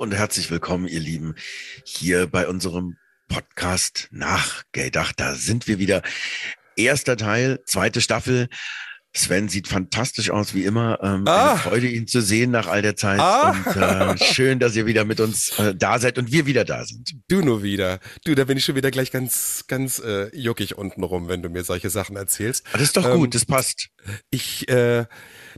Und herzlich willkommen, ihr Lieben, hier bei unserem Podcast nach Geldach. Da sind wir wieder. Erster Teil, zweite Staffel. Sven sieht fantastisch aus, wie immer. Ähm, Ah. Eine Freude, ihn zu sehen nach all der Zeit. Ah. Und äh, schön, dass ihr wieder mit uns äh, da seid und wir wieder da sind. Du nur wieder. Du, da bin ich schon wieder gleich ganz, ganz äh, juckig untenrum, wenn du mir solche Sachen erzählst. Aber das ist doch Ähm, gut, das passt. Ich, äh,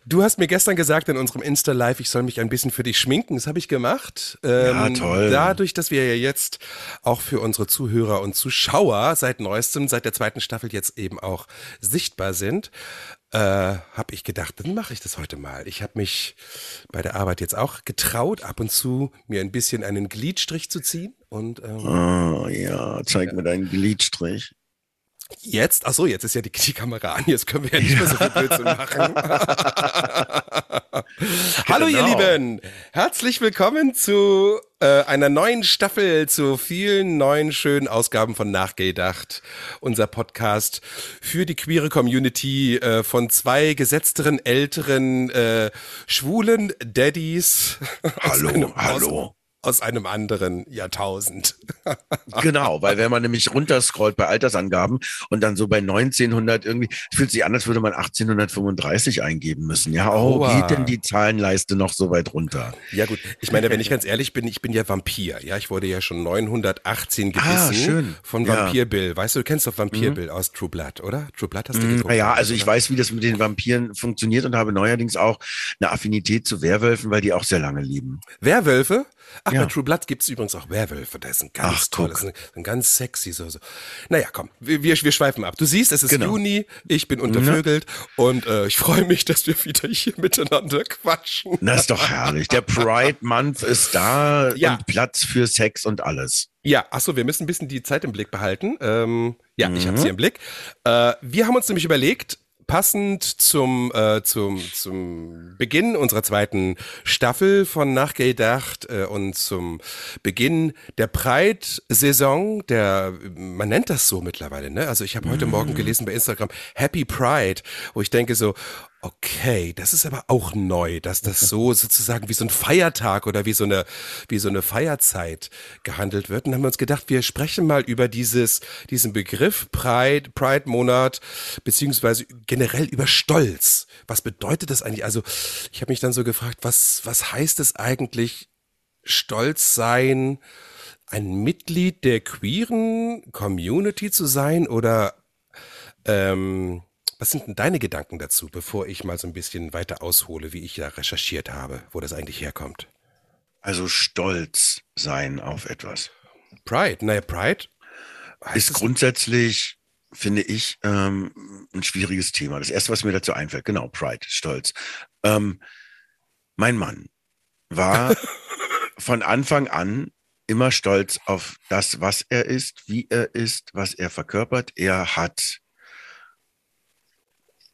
du hast mir gestern gesagt in unserem Insta-Live, ich soll mich ein bisschen für dich schminken. Das habe ich gemacht. Ähm, Ja, toll. Dadurch, dass wir ja jetzt auch für unsere Zuhörer und Zuschauer seit neuestem, seit der zweiten Staffel jetzt eben auch sichtbar sind, äh, habe ich gedacht, dann mache ich das heute mal. Ich habe mich bei der Arbeit jetzt auch getraut, ab und zu mir ein bisschen einen Gliedstrich zu ziehen und ähm, Oh ja, zeig mir deinen Gliedstrich. Jetzt, ach so, jetzt ist ja die, die Kamera an, jetzt können wir ja nicht mehr so viel Blödsinn machen. Hallo ihr Genau. Lieben, herzlich willkommen zu äh, einer neuen Staffel, zu vielen neuen schönen Ausgaben von Nachgedacht. Unser Podcast für die queere Community äh, von zwei gesetzteren, älteren, äh, schwulen Daddies. Hallo, hallo. Aus, einem anderen Jahrtausend. Genau, weil wenn man nämlich runterscrollt bei Altersangaben und dann so bei 1900 irgendwie, fühlt sich an, als würde man 1835 eingeben müssen. Ja, oh, Aua. geht denn die Zahlenleiste noch so weit runter? Ja gut, ich meine, wenn ich ganz ehrlich bin, ich bin ja Vampir. Ja, ich wurde ja schon 918 gebissen Ah, schön. von Ja. Vampir Bill. Weißt du, du kennst doch Vampir Bill aus True Blood, oder? True Blood hast du geguckt? Naja, also ich oder? weiß, wie das mit den Vampiren funktioniert und habe neuerdings auch eine Affinität zu Werwölfen, weil die auch sehr lange leben. Werwölfe? Ach, Ja. bei True Blood gibt's übrigens auch Werwölfe. Das ist ein ganz Ach, tolles, guck. ein, ein ganz sexy so, so. Naja, komm, wir, wir, wir schweifen ab. Du siehst, es ist Genau. Juni, ich bin untervögelt und äh, ich freue mich, dass wir wieder hier miteinander quatschen. Das ist doch herrlich. Der Pride Month ist da Ja. und Platz für Sex und alles. Ja, achso, wir müssen ein bisschen die Zeit im Blick behalten. Ähm, ja, ich Mhm. habe sie im Blick. Äh, wir haben uns nämlich überlegt, passend zum, äh, zum, zum Beginn unserer zweiten Staffel von Nachgedacht äh, und zum Beginn der Pride-Saison, der, man nennt das so mittlerweile, ne? Also ich habe heute Morgen gelesen bei Instagram Happy Pride, wo ich denke so, Okay, das ist aber auch neu, dass das so sozusagen wie so ein Feiertag oder wie so eine, wie so eine Feierzeit gehandelt wird. Und haben wir uns gedacht, wir sprechen mal über dieses, diesen Begriff Pride, Pride-Monat, beziehungsweise generell über Stolz. Was bedeutet das eigentlich? Also, ich habe mich dann so gefragt, was, was heißt es eigentlich, stolz sein, ein Mitglied der queeren Community zu sein oder ähm, was sind denn deine Gedanken dazu, bevor ich mal so ein bisschen weiter aushole, wie ich da recherchiert habe, wo das eigentlich herkommt? Also stolz sein auf etwas. Pride, naja, Pride ist grundsätzlich, finde ich, ähm, ein schwieriges Thema. Das erste, was mir dazu einfällt, genau, Pride, Stolz. Ähm, mein Mann war von Anfang an immer stolz auf das, was er ist, wie er ist, was er verkörpert. Er hat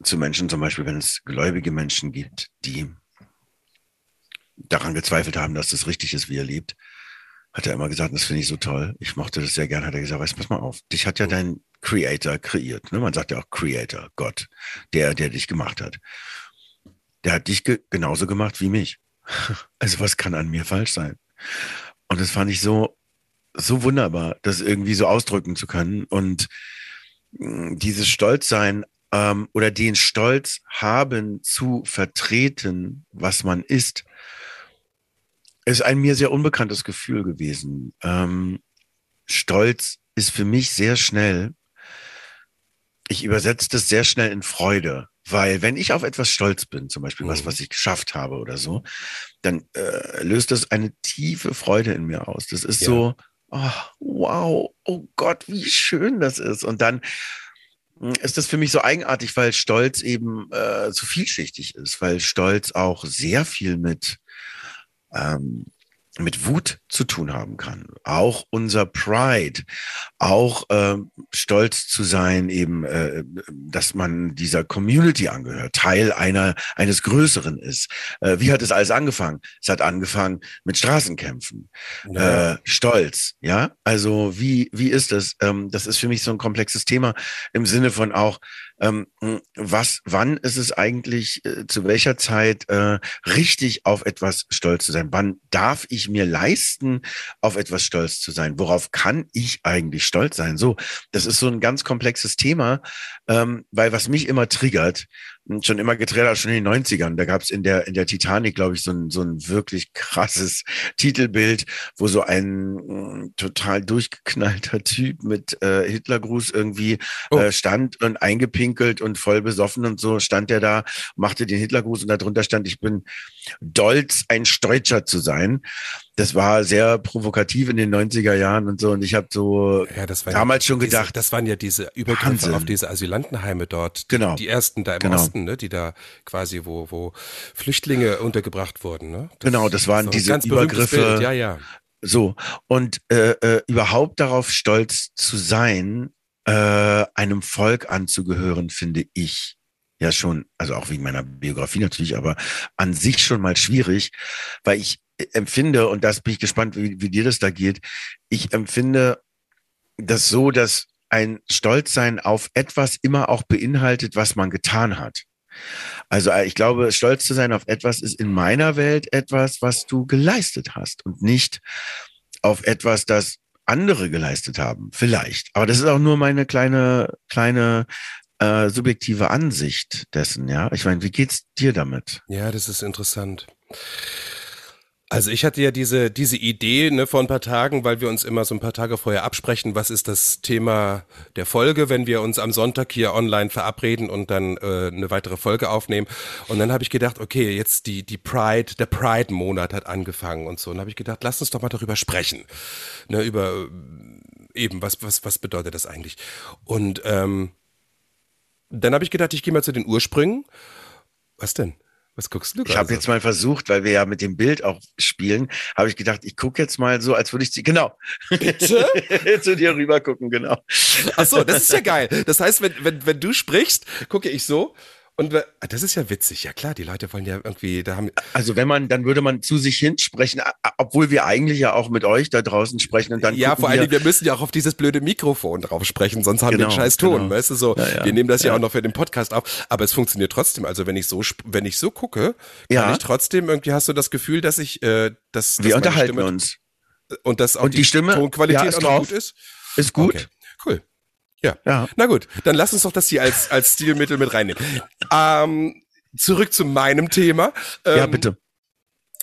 zu Menschen, zum Beispiel, wenn es gläubige Menschen gibt, die daran gezweifelt haben, dass das richtig ist, wie er lebt, hat er immer gesagt, das finde ich so toll. Ich mochte das sehr gern, hat er gesagt, weißt, du, pass mal auf, dich hat ja dein Creator kreiert. Ne? Man sagt ja auch Creator, Gott, der, der dich gemacht hat. Der hat dich ge genauso gemacht wie mich. Also was kann an mir falsch sein? Und das fand ich so, so wunderbar, das irgendwie so ausdrücken zu können und mh, dieses Stolzsein ähm, oder den Stolz haben zu vertreten, was man ist, ist ein mir sehr unbekanntes Gefühl gewesen. Ähm, Stolz ist für mich sehr schnell, ich übersetze das sehr schnell in Freude, weil wenn ich auf etwas stolz bin, zum Beispiel was, Mhm. was ich geschafft habe oder so, dann äh, löst das eine tiefe Freude in mir aus. Das ist Ja. so, oh, wow, oh Gott, wie schön das ist. Und dann ist das für mich so eigenartig, weil Stolz eben äh, so vielschichtig ist, weil Stolz auch sehr viel mit ähm, mit Wut zu tun haben kann. Auch unser Pride, auch äh, stolz zu sein, eben, äh, dass man dieser Community angehört, Teil einer eines Größeren ist. Äh, wie hat es alles angefangen? Es hat angefangen mit Straßenkämpfen, ja. äh, Stolz, ja. Also wie wie ist das? Ähm, das ist für mich so ein komplexes Thema im Sinne von auch ähm, was, wann ist es eigentlich, äh, zu welcher Zeit äh, richtig auf etwas stolz zu sein? Wann darf ich mir leisten, auf etwas stolz zu sein? Worauf kann ich eigentlich stolz sein? So, das ist so ein ganz komplexes Thema, ähm, weil was mich immer triggert, schon immer getrellert, schon in den 90ern. Da gab es in der, in der Titanic, glaube ich, so ein, so ein wirklich krasses Titelbild, wo so ein mh, total durchgeknallter Typ mit äh, Hitlergruß irgendwie oh. äh, stand und eingepinkelt und voll besoffen und so stand er da, machte den Hitlergruß und darunter stand, ich bin stolz, ein Stolzer zu sein das war sehr provokativ in den 90er Jahren und so. Und ich habe so ja, damals ja, schon gedacht. Diese, das waren ja diese Übergriffe Wahnsinn. auf diese Asylantenheime dort. Genau. Die ersten da im genau. Osten, ne, die da quasi, wo, wo Flüchtlinge untergebracht wurden. Ne? Das, genau, das waren das diese Übergriffe. Bild. Ja, ja. So. Und äh, äh, überhaupt darauf stolz zu sein, äh, einem Volk anzugehören, finde ich ja schon, also auch wegen meiner Biografie natürlich, aber an sich schon mal schwierig, weil ich empfinde, und das bin ich gespannt, wie, wie dir das da geht, ich empfinde das so, dass ein Stolzsein auf etwas immer auch beinhaltet, was man getan hat. Also äh, ich glaube, stolz zu sein auf etwas ist in meiner Welt etwas, was du geleistet hast und nicht auf etwas, das andere geleistet haben. Vielleicht. Aber das ist auch nur meine kleine, kleine äh, subjektive Ansicht dessen, ja. Ich meine, wie geht's dir damit? Ja, das ist interessant. Also ich hatte ja diese, diese Idee ne, vor ein paar Tagen, weil wir uns immer so ein paar Tage vorher absprechen, was ist das Thema der Folge, wenn wir uns am Sonntag hier online verabreden und dann äh, eine weitere Folge aufnehmen. Und dann habe ich gedacht, okay, jetzt die, die Pride, der Pride-Monat hat angefangen und so. Und habe ich gedacht, lass uns doch mal darüber sprechen. Ne, über eben, was, was, was bedeutet das eigentlich? Und ähm, dann habe ich gedacht, ich gehe mal zu den Ursprüngen. Was denn? Was guckst du Ich habe jetzt mal versucht, weil wir ja mit dem Bild auch spielen, habe ich gedacht, ich gucke jetzt mal so, als würde ich sie, genau. Bitte? zu dir rüber gucken, genau. Ach so, das ist ja geil. Das heißt, wenn, wenn, wenn du sprichst, gucke ich so und das ist ja witzig, ja klar, die Leute wollen ja irgendwie, da haben. Also wenn man, dann würde man zu sich hinsprechen, obwohl wir eigentlich ja auch mit euch da draußen sprechen und dann. Ja, vor allen Dingen, wir müssen ja auch auf dieses blöde Mikrofon drauf sprechen, sonst haben genau, wir einen genau, scheiß Ton, genau. weißt du so. Ja, ja, wir nehmen das ja, ja, auch noch für den Podcast auf, aber es funktioniert trotzdem. Also wenn ich so, wenn ich so gucke, kann ich trotzdem irgendwie hast du das Gefühl, dass ich, äh, dass, dass wir unterhalten Stimme, uns und dass auch und die, die Stimme Tonqualität auch gut ist. Ist gut. Okay, cool. Ja. ja. Na gut, dann lass uns doch das hier als, als Stilmittel mit reinnehmen. Ähm, zurück zu meinem Thema. Ähm, ja, bitte.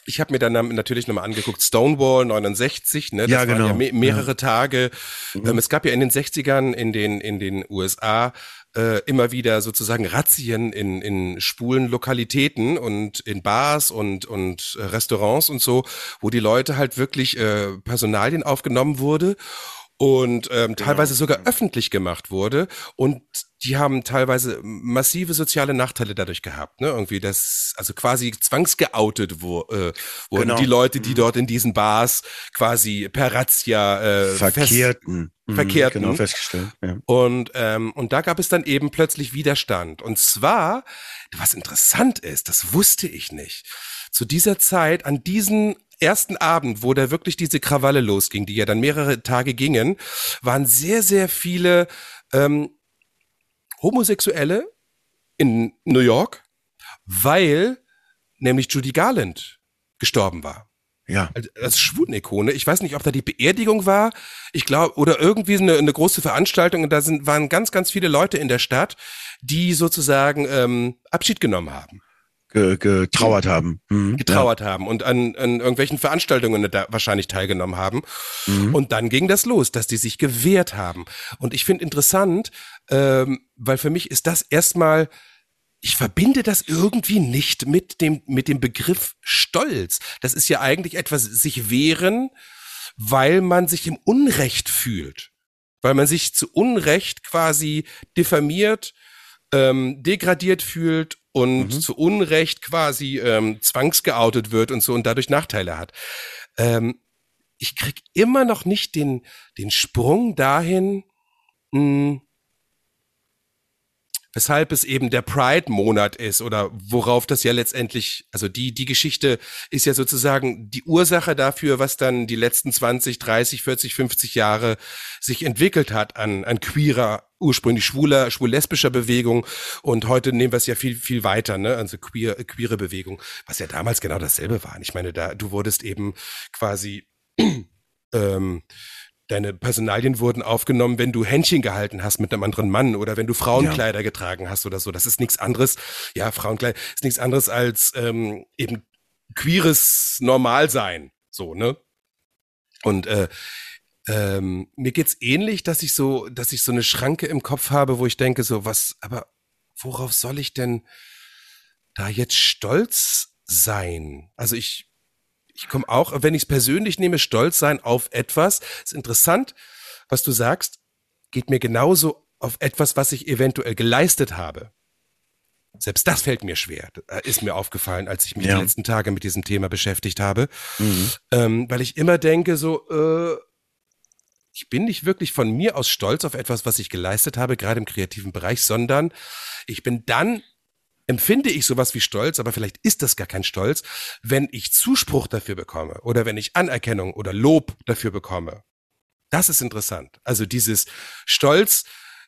Ich habe mir dann natürlich nochmal angeguckt, Stonewall 69, ne? Das ja, genau. waren ja me mehrere ja. Tage. Mhm. Ähm, es gab ja in den 60ern in den, in den USA äh, immer wieder sozusagen Razzien in, in schwulen Lokalitäten und in Bars und, und Restaurants und so, wo die Leute halt wirklich äh, Personalien aufgenommen wurde und ähm, genau. teilweise sogar öffentlich gemacht wurde und die haben teilweise massive soziale Nachteile dadurch gehabt, ne? Irgendwie das, also quasi zwangsgeoutet wo, äh, wurden genau. die Leute, die mhm. dort in diesen Bars quasi per Razzia äh, verkehrten, fest, mhm, verkehrten. Genau festgestellt. Ja. Und ähm, und da gab es dann eben plötzlich Widerstand. Und zwar, was interessant ist, das wusste ich nicht. Zu dieser Zeit, an diesen ersten Abend, wo da wirklich diese Krawalle losging, die ja dann mehrere Tage gingen, waren sehr, sehr viele ähm, Homosexuelle in New York, weil nämlich Judy Garland gestorben war. Ja. Als Schwulenikone. Ich weiß nicht, ob da die Beerdigung war. Ich glaube, oder irgendwie eine, eine große Veranstaltung. Und da sind, waren ganz, ganz viele Leute in der Stadt, die sozusagen ähm, Abschied genommen haben getrauert haben. Mhm. Getrauert ja. haben und an, an irgendwelchen Veranstaltungen da wahrscheinlich teilgenommen haben. Mhm. Und dann ging das los, dass die sich gewehrt haben. Und ich finde interessant, ähm, weil für mich ist das erstmal, ich verbinde das irgendwie nicht mit dem, mit dem Begriff Stolz. Das ist ja eigentlich etwas, sich wehren, weil man sich im Unrecht fühlt. Weil man sich zu Unrecht quasi diffamiert, ähm, degradiert fühlt und mhm. zu Unrecht quasi ähm, zwangsgeoutet wird und so und dadurch Nachteile hat. ähm, ich krieg immer noch nicht den, den Sprung dahin, mh, weshalb es eben der Pride-Monat ist oder worauf das ja letztendlich, also die, die Geschichte ist ja sozusagen die Ursache dafür, was dann die letzten 20, 30, 40, 50 Jahre sich entwickelt hat an, an queerer, ursprünglich schwuler, schwul-lesbischer Bewegung und heute nehmen wir es ja viel, viel weiter, ne, also queer, queere Bewegung, was ja damals genau dasselbe war. Ich meine, da, du wurdest eben quasi, ähm, deine Personalien wurden aufgenommen, wenn du Händchen gehalten hast mit einem anderen Mann oder wenn du Frauenkleider ja. getragen hast oder so. Das ist nichts anderes. Ja, Frauenkleider ist nichts anderes als ähm, eben queeres Normalsein. So, ne? Und äh, ähm, mir geht's ähnlich, dass ich so, dass ich so eine Schranke im Kopf habe, wo ich denke, so, was, aber worauf soll ich denn da jetzt stolz sein? Also ich, ich komme auch, wenn ich es persönlich nehme, stolz sein auf etwas. Ist interessant, was du sagst, geht mir genauso auf etwas, was ich eventuell geleistet habe. Selbst das fällt mir schwer, äh, ist mir aufgefallen, als ich mich ja. die letzten Tage mit diesem Thema beschäftigt habe. Mhm. Ähm, weil ich immer denke, so, äh, ich bin nicht wirklich von mir aus stolz auf etwas, was ich geleistet habe, gerade im kreativen Bereich, sondern ich bin dann empfinde ich sowas wie Stolz, aber vielleicht ist das gar kein Stolz, wenn ich Zuspruch dafür bekomme oder wenn ich Anerkennung oder Lob dafür bekomme. Das ist interessant. Also dieses Stolz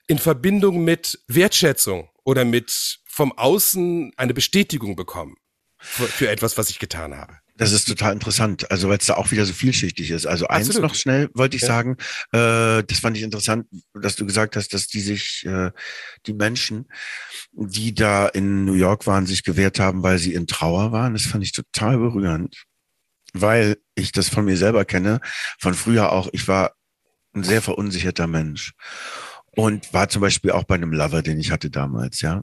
in Verbindung mit Wertschätzung oder mit vom Außen eine Bestätigung bekommen für, für etwas, was ich getan habe. Das ist total interessant, also weil es da auch wieder so vielschichtig ist. Also eins Absolut. noch schnell wollte ich ja. sagen, äh, das fand ich interessant, dass du gesagt hast, dass die sich, äh, die Menschen, die da in New York waren, sich gewehrt haben, weil sie in Trauer waren. Das fand ich total berührend, weil ich das von mir selber kenne, von früher auch. Ich war ein sehr verunsicherter Mensch und war zum Beispiel auch bei einem Lover, den ich hatte damals, ja.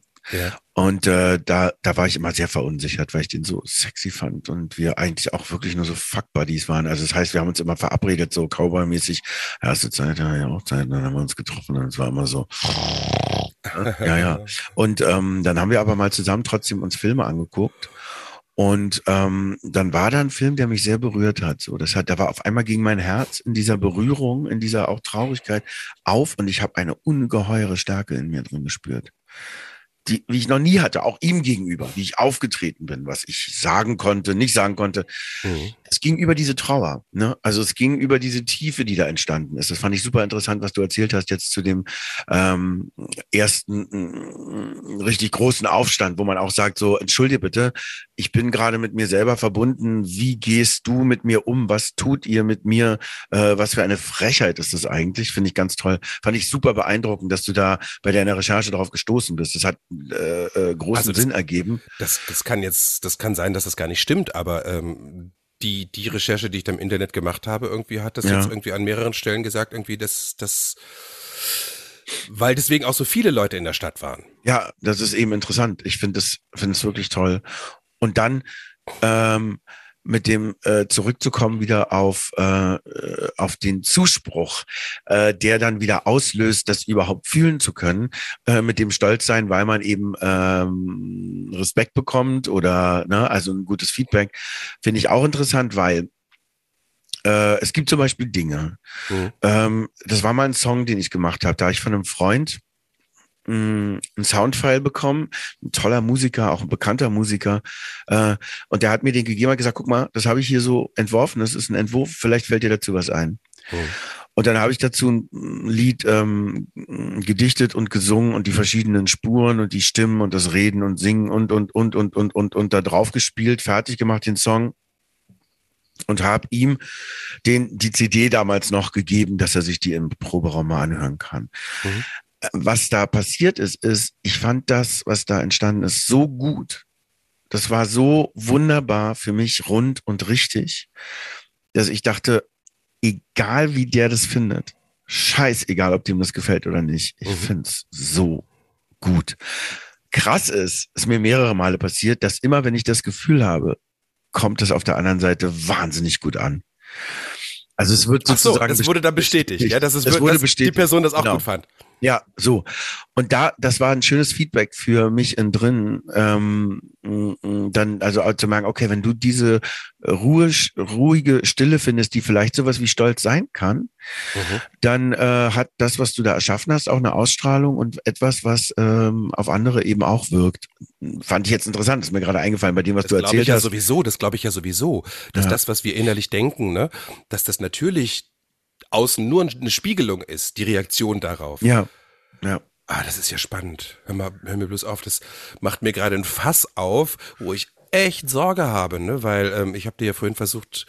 Und äh, da, da war ich immer sehr verunsichert, weil ich den so sexy fand und wir eigentlich auch wirklich nur so Fuck-Buddies waren. Also das heißt, wir haben uns immer verabredet, so Cowboy-mäßig. Erste Zeit, ja, ja, auch Zeit, dann haben wir uns getroffen und es war immer so. ja, ja. Und ähm, dann haben wir aber mal zusammen trotzdem uns Filme angeguckt. Und ähm, dann war da ein Film, der mich sehr berührt hat. So, das hat, da war auf einmal ging mein Herz in dieser Berührung, in dieser auch Traurigkeit auf und ich habe eine ungeheure Stärke in mir drin gespürt die, wie ich noch nie hatte, auch ihm gegenüber, wie ich aufgetreten bin, was ich sagen konnte, nicht sagen konnte. Mhm. Es ging über diese Trauer, ne? Also es ging über diese Tiefe, die da entstanden ist. Das fand ich super interessant, was du erzählt hast jetzt zu dem ähm, ersten äh, richtig großen Aufstand, wo man auch sagt, so, entschuldige bitte, ich bin gerade mit mir selber verbunden. Wie gehst du mit mir um? Was tut ihr mit mir? Äh, was für eine Frechheit ist das eigentlich? Finde ich ganz toll. Fand ich super beeindruckend, dass du da bei deiner Recherche darauf gestoßen bist. Das hat äh, äh, großen also das, Sinn ergeben. Das, das kann jetzt, das kann sein, dass das gar nicht stimmt, aber ähm, die, die Recherche, die ich da im Internet gemacht habe, irgendwie hat das ja. jetzt irgendwie an mehreren Stellen gesagt, irgendwie, dass das weil deswegen auch so viele Leute in der Stadt waren. Ja, das ist eben interessant. Ich finde es finde es wirklich toll. Und dann ähm, mit dem äh, zurückzukommen wieder auf äh, auf den Zuspruch, äh, der dann wieder auslöst, das überhaupt fühlen zu können, äh, mit dem Stolz sein, weil man eben ähm, Respekt bekommt oder ne, also ein gutes Feedback, finde ich auch interessant, weil äh, es gibt zum Beispiel Dinge. Mhm. Ähm, das war mal ein Song, den ich gemacht habe. Da ich von einem Freund ein Soundfile bekommen, ein toller Musiker, auch ein bekannter Musiker. Äh, und der hat mir den gegeben und gesagt, guck mal, das habe ich hier so entworfen, das ist ein Entwurf, vielleicht fällt dir dazu was ein. Oh. Und dann habe ich dazu ein Lied ähm, gedichtet und gesungen und die verschiedenen Spuren und die Stimmen und das Reden und Singen und und und und und und und da drauf gespielt, fertig gemacht den Song und habe ihm den die CD damals noch gegeben, dass er sich die im Proberaum mal anhören kann. Mhm was da passiert ist, ist, ich fand das, was da entstanden ist, so gut. Das war so wunderbar für mich rund und richtig, dass ich dachte, egal wie der das findet, scheißegal, ob dem das gefällt oder nicht, ich mhm. find's so gut. Krass ist, ist mir mehrere Male passiert, dass immer, wenn ich das Gefühl habe, kommt es auf der anderen Seite wahnsinnig gut an. Also es wird sozusagen. Ach so, das wurde dann bestätigt, bestätigt. ja, dass es das wird, wurde dass bestätigt. die Person das auch genau. gut fand. Ja, so. Und da, das war ein schönes Feedback für mich in drin, ähm, dann also zu merken, okay, wenn du diese Ruhe, ruhige Stille findest, die vielleicht sowas wie Stolz sein kann, mhm. dann äh, hat das, was du da erschaffen hast, auch eine Ausstrahlung und etwas, was ähm, auf andere eben auch wirkt. Fand ich jetzt interessant, ist mir gerade eingefallen bei dem, was das du erzählt ich hast. Ja sowieso, das glaube ich ja sowieso, dass ja. das, was wir innerlich denken, ne, dass das natürlich außen nur eine Spiegelung ist, die Reaktion darauf. Ja. Ja. Ah, das ist ja spannend. Hör mal, hör mir bloß auf, das macht mir gerade ein Fass auf, wo ich echt Sorge habe, ne? Weil ähm, ich habe dir ja vorhin versucht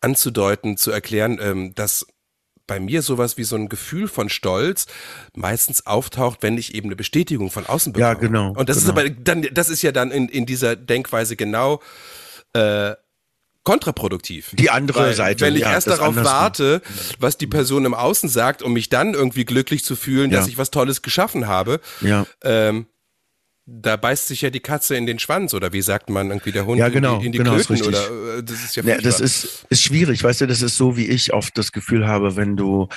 anzudeuten, zu erklären, ähm, dass bei mir sowas wie so ein Gefühl von Stolz meistens auftaucht, wenn ich eben eine Bestätigung von außen bekomme. Ja, genau. Und das genau. ist aber dann, das ist ja dann in, in dieser Denkweise genau äh, kontraproduktiv. Die andere Weil, Seite. Wenn ich ja, erst darauf warte, was die Person im Außen sagt, um mich dann irgendwie glücklich zu fühlen, Ja. dass ich was Tolles geschaffen habe, Ja. ähm, da beißt sich ja die Katze in den Schwanz oder wie sagt man irgendwie der Hund Ja, genau, in die, in die genau, ist Klöten richtig. oder äh, das ist ja Ja, das ist, ist schwierig, weißt du, das ist so, wie ich oft das Gefühl habe, wenn du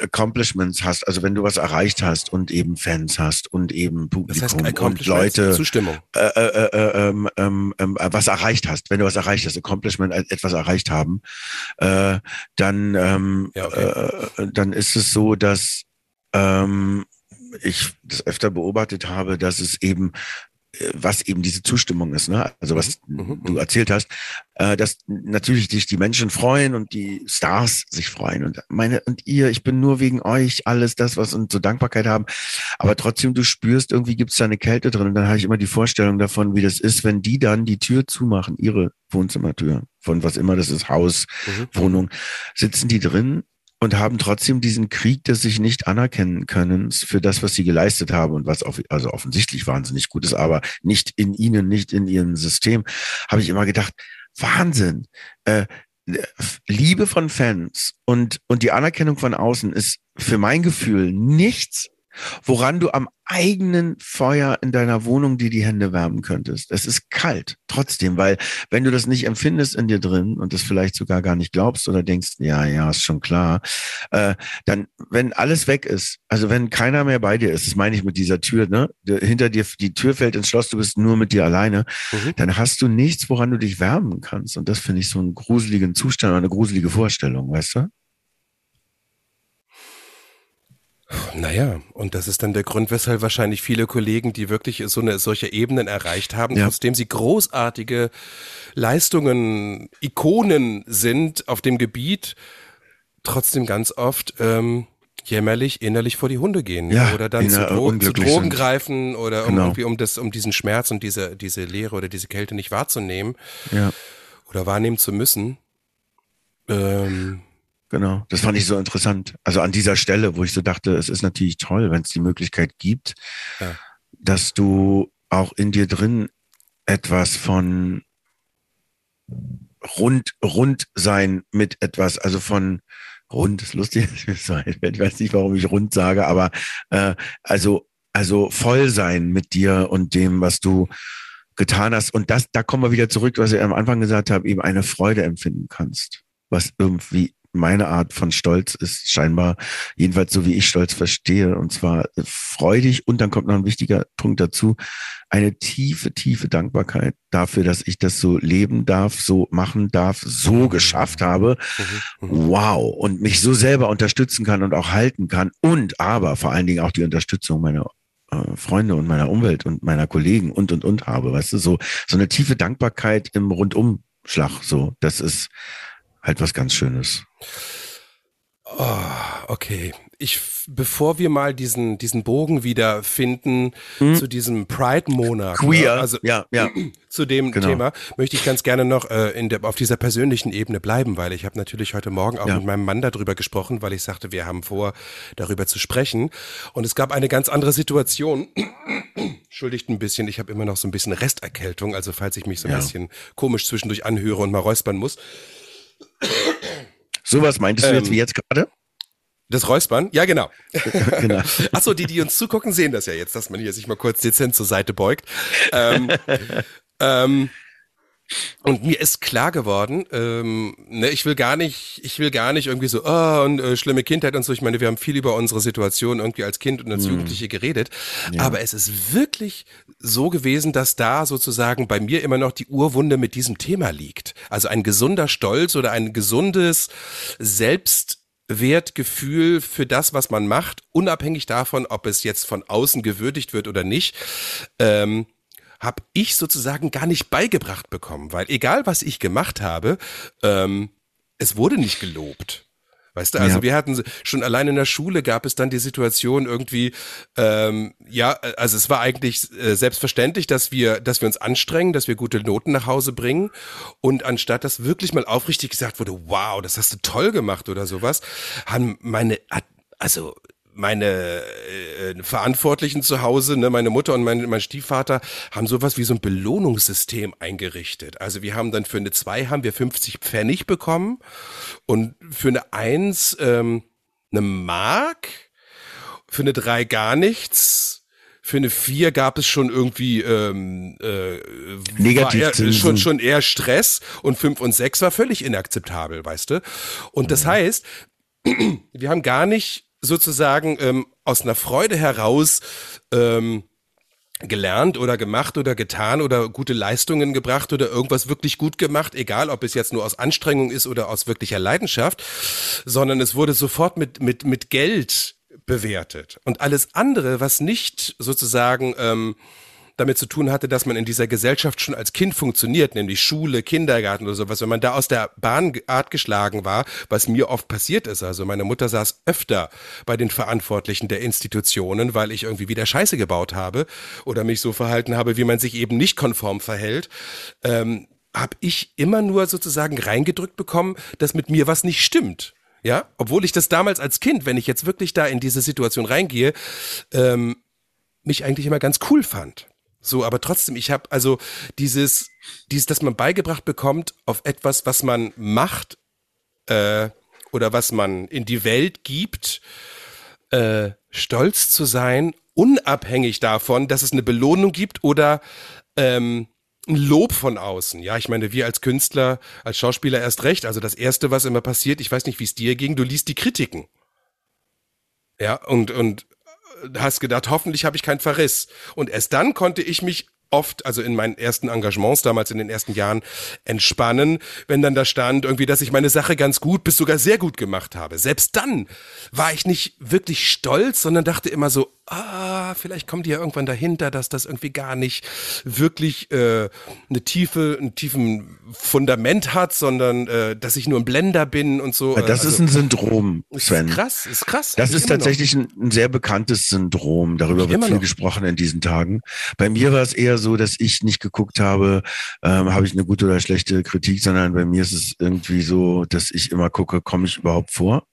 Accomplishments hast, also wenn du was erreicht hast und eben Fans hast und eben das Publikum heißt und Leute Zustimmung. äh, äh, äh, ähm, ähm, ähm, äh, was erreicht hast, wenn du was erreicht hast, Accomplishment, äh, etwas erreicht haben, äh, dann, ähm, Ja, okay. äh, dann ist es so, dass ähm, ich das öfter beobachtet habe, dass es eben äh, was eben diese Zustimmung ist, ne? Also was Mhm, du mhm. erzählt hast, äh, dass natürlich sich die Menschen freuen und die Stars sich freuen und meine und ihr, ich bin nur wegen euch alles das, was und so Dankbarkeit haben, aber trotzdem du spürst, irgendwie gibt es da eine Kälte drin und dann habe ich immer die Vorstellung davon, wie das ist, wenn die dann die Tür zumachen, ihre Wohnzimmertür von was immer das ist, Haus, Mhm. Wohnung, sitzen die drin und haben trotzdem diesen Krieg des sich nicht anerkennen können für das, was sie geleistet haben und was auf, also offensichtlich wahnsinnig gut ist, aber nicht in ihnen, nicht in ihrem System, habe ich immer gedacht, Wahnsinn. Äh, Liebe von Fans und, und die Anerkennung von außen ist für mein Gefühl nichts, woran du am eigenen Feuer in deiner Wohnung dir die Hände wärmen könntest. Es ist kalt, trotzdem, weil wenn du das nicht empfindest in dir drin und das vielleicht sogar gar nicht glaubst oder denkst, ja, ja, ist schon klar, äh, dann, wenn alles weg ist, also wenn keiner mehr bei dir ist, das meine ich mit dieser Tür, ne, hinter dir, die Tür fällt ins Schloss, du bist nur mit dir alleine, Mhm. dann hast du nichts, woran du dich wärmen kannst. Und das finde ich so einen gruseligen Zustand, oder eine gruselige Vorstellung, weißt du? Naja, und das ist dann der Grund, weshalb wahrscheinlich viele Kollegen, die wirklich so eine solche Ebenen erreicht haben, Ja. trotzdem sie großartige Leistungen, Ikonen sind auf dem Gebiet, trotzdem ganz oft ähm, jämmerlich innerlich vor die Hunde gehen Ja, oder dann zu, Dro zu Drogen sind. greifen oder um Genau. irgendwie um das um diesen Schmerz und diese diese Leere oder diese Kälte nicht wahrzunehmen Ja. oder wahrnehmen zu müssen. Ähm, Genau, das fand ich so interessant. Also an dieser Stelle, wo ich so dachte, es ist natürlich toll, wenn es die Möglichkeit gibt, Ja. dass du auch in dir drin etwas von rund, rund sein mit etwas, also von rund, ist lustig, ich weiß nicht, warum ich rund sage, aber äh, also, also voll sein mit dir und dem, was du getan hast. Und das, da kommen wir wieder zurück, was ich am Anfang gesagt habe, eben eine Freude empfinden kannst, was irgendwie meine Art von Stolz ist scheinbar, jedenfalls so wie ich Stolz verstehe, und zwar freudig. Und dann kommt noch ein wichtiger Punkt dazu, eine tiefe, tiefe Dankbarkeit dafür, dass ich das so leben darf, so machen darf, so geschafft habe. mhm, mhm. Wow. Und mich so selber unterstützen kann und auch halten kann. Und aber vor allen Dingen auch die Unterstützung meiner äh, Freunde und meiner Umwelt und meiner Kollegen und und und habe, weißt du, so so eine tiefe Dankbarkeit im Rundumschlag, so. Das ist halt was ganz Schönes. Oh, okay. Ich, bevor wir mal diesen, diesen Bogen wieder finden Hm? zu diesem Pride-Monat, Queer, ne, also ja, ja, zu dem Genau. Thema, möchte ich ganz gerne noch äh, in der, auf dieser persönlichen Ebene bleiben, weil ich habe natürlich heute Morgen auch Ja. mit meinem Mann darüber gesprochen, weil ich sagte, wir haben vor, darüber zu sprechen. Und es gab eine ganz andere Situation. Entschuldigt ein bisschen, ich habe immer noch so ein bisschen Resterkältung, also falls ich mich so ein bisschen komisch zwischendurch anhöre und mal räuspern muss. Sowas meintest du jetzt Ähm, wie jetzt gerade? Das Räuspern? Ja, genau. genau. Achso, die, die uns zugucken, sehen das ja jetzt, dass man hier sich mal kurz dezent zur Seite beugt. Ähm, ähm, Und mir ist klar geworden, ähm, ne, ich will gar nicht, ich will gar nicht irgendwie so, oh, und äh, schlimme Kindheit und so. Ich meine, wir haben viel über unsere Situation irgendwie als Kind und als mhm. Jugendliche geredet. Ja. Aber es ist wirklich so gewesen, dass da sozusagen bei mir immer noch die Urwunde mit diesem Thema liegt. Also ein gesunder Stolz oder ein gesundes Selbstwertgefühl für das, was man macht, unabhängig davon, ob es jetzt von außen gewürdigt wird oder nicht. Ähm, habe ich sozusagen gar nicht beigebracht bekommen, weil egal was ich gemacht habe, ähm, es wurde nicht gelobt. Weißt du, also ja. wir hatten schon allein in der Schule gab es dann die Situation irgendwie, ähm, ja, also es war eigentlich äh, selbstverständlich, dass wir, dass wir uns anstrengen, dass wir gute Noten nach Hause bringen und anstatt dass wirklich mal aufrichtig gesagt wurde, wow, das hast du toll gemacht oder sowas, haben meine, also meine äh, Verantwortlichen zu Hause, ne, meine Mutter und mein, mein Stiefvater, haben sowas wie so ein Belohnungssystem eingerichtet. Also wir haben dann für eine 2 haben wir 50 Pfennig bekommen und für eine 1 ähm, eine Mark, für eine 3 gar nichts. Für eine 4 gab es schon irgendwie ähm, äh, Negativ schon, schon eher Stress und 5 und 6 war völlig inakzeptabel, weißt du? Und das heißt, wir haben gar nicht sozusagen ähm, aus einer Freude heraus ähm, gelernt oder gemacht oder getan oder gute Leistungen gebracht oder irgendwas wirklich gut gemacht, egal ob es jetzt nur aus Anstrengung ist oder aus wirklicher Leidenschaft, sondern es wurde sofort mit, mit, mit Geld bewertet. Und alles andere, was nicht sozusagen ähm, damit zu tun hatte, dass man in dieser Gesellschaft schon als Kind funktioniert, nämlich Schule, Kindergarten oder sowas, wenn man da aus der Bahnart geschlagen war, was mir oft passiert ist. Also meine Mutter saß öfter bei den Verantwortlichen der Institutionen, weil ich irgendwie wieder Scheiße gebaut habe oder mich so verhalten habe, wie man sich eben nicht konform verhält. Ähm, habe ich immer nur sozusagen reingedrückt bekommen, dass mit mir was nicht stimmt. Ja, obwohl ich das damals als Kind, wenn ich jetzt wirklich da in diese Situation reingehe, ähm, mich eigentlich immer ganz cool fand. So, aber trotzdem, ich habe also dieses, dieses, dass man beigebracht bekommt auf etwas, was man macht äh, oder was man in die Welt gibt, äh, stolz zu sein, unabhängig davon, dass es eine Belohnung gibt oder ähm, ein Lob von außen. Ja, ich meine, wir als Künstler, als Schauspieler erst recht. Also das Erste, was immer passiert, ich weiß nicht, wie es dir ging, du liest die Kritiken. Ja, und, und hast gedacht, hoffentlich habe ich keinen Verriss. Und erst dann konnte ich mich oft, also in meinen ersten Engagements damals in den ersten Jahren, entspannen, wenn dann da stand irgendwie, dass ich meine Sache ganz gut bis sogar sehr gut gemacht habe. Selbst dann war ich nicht wirklich stolz, sondern dachte immer so, ah, vielleicht kommt ihr ja irgendwann dahinter, dass das irgendwie gar nicht wirklich äh, eine tiefe, einen tiefen Fundament hat, sondern äh, dass ich nur ein Blender bin und so. Das also, ist ein Syndrom, Sven. Ist krass, ist krass. Das ist tatsächlich ein, ein, sehr bekanntes Syndrom. Darüber wird viel noch. gesprochen in diesen Tagen. Bei mir war es eher so, dass ich nicht geguckt habe, ähm, habe ich eine gute oder schlechte Kritik, sondern bei mir ist es irgendwie so, dass ich immer gucke, komme ich überhaupt vor?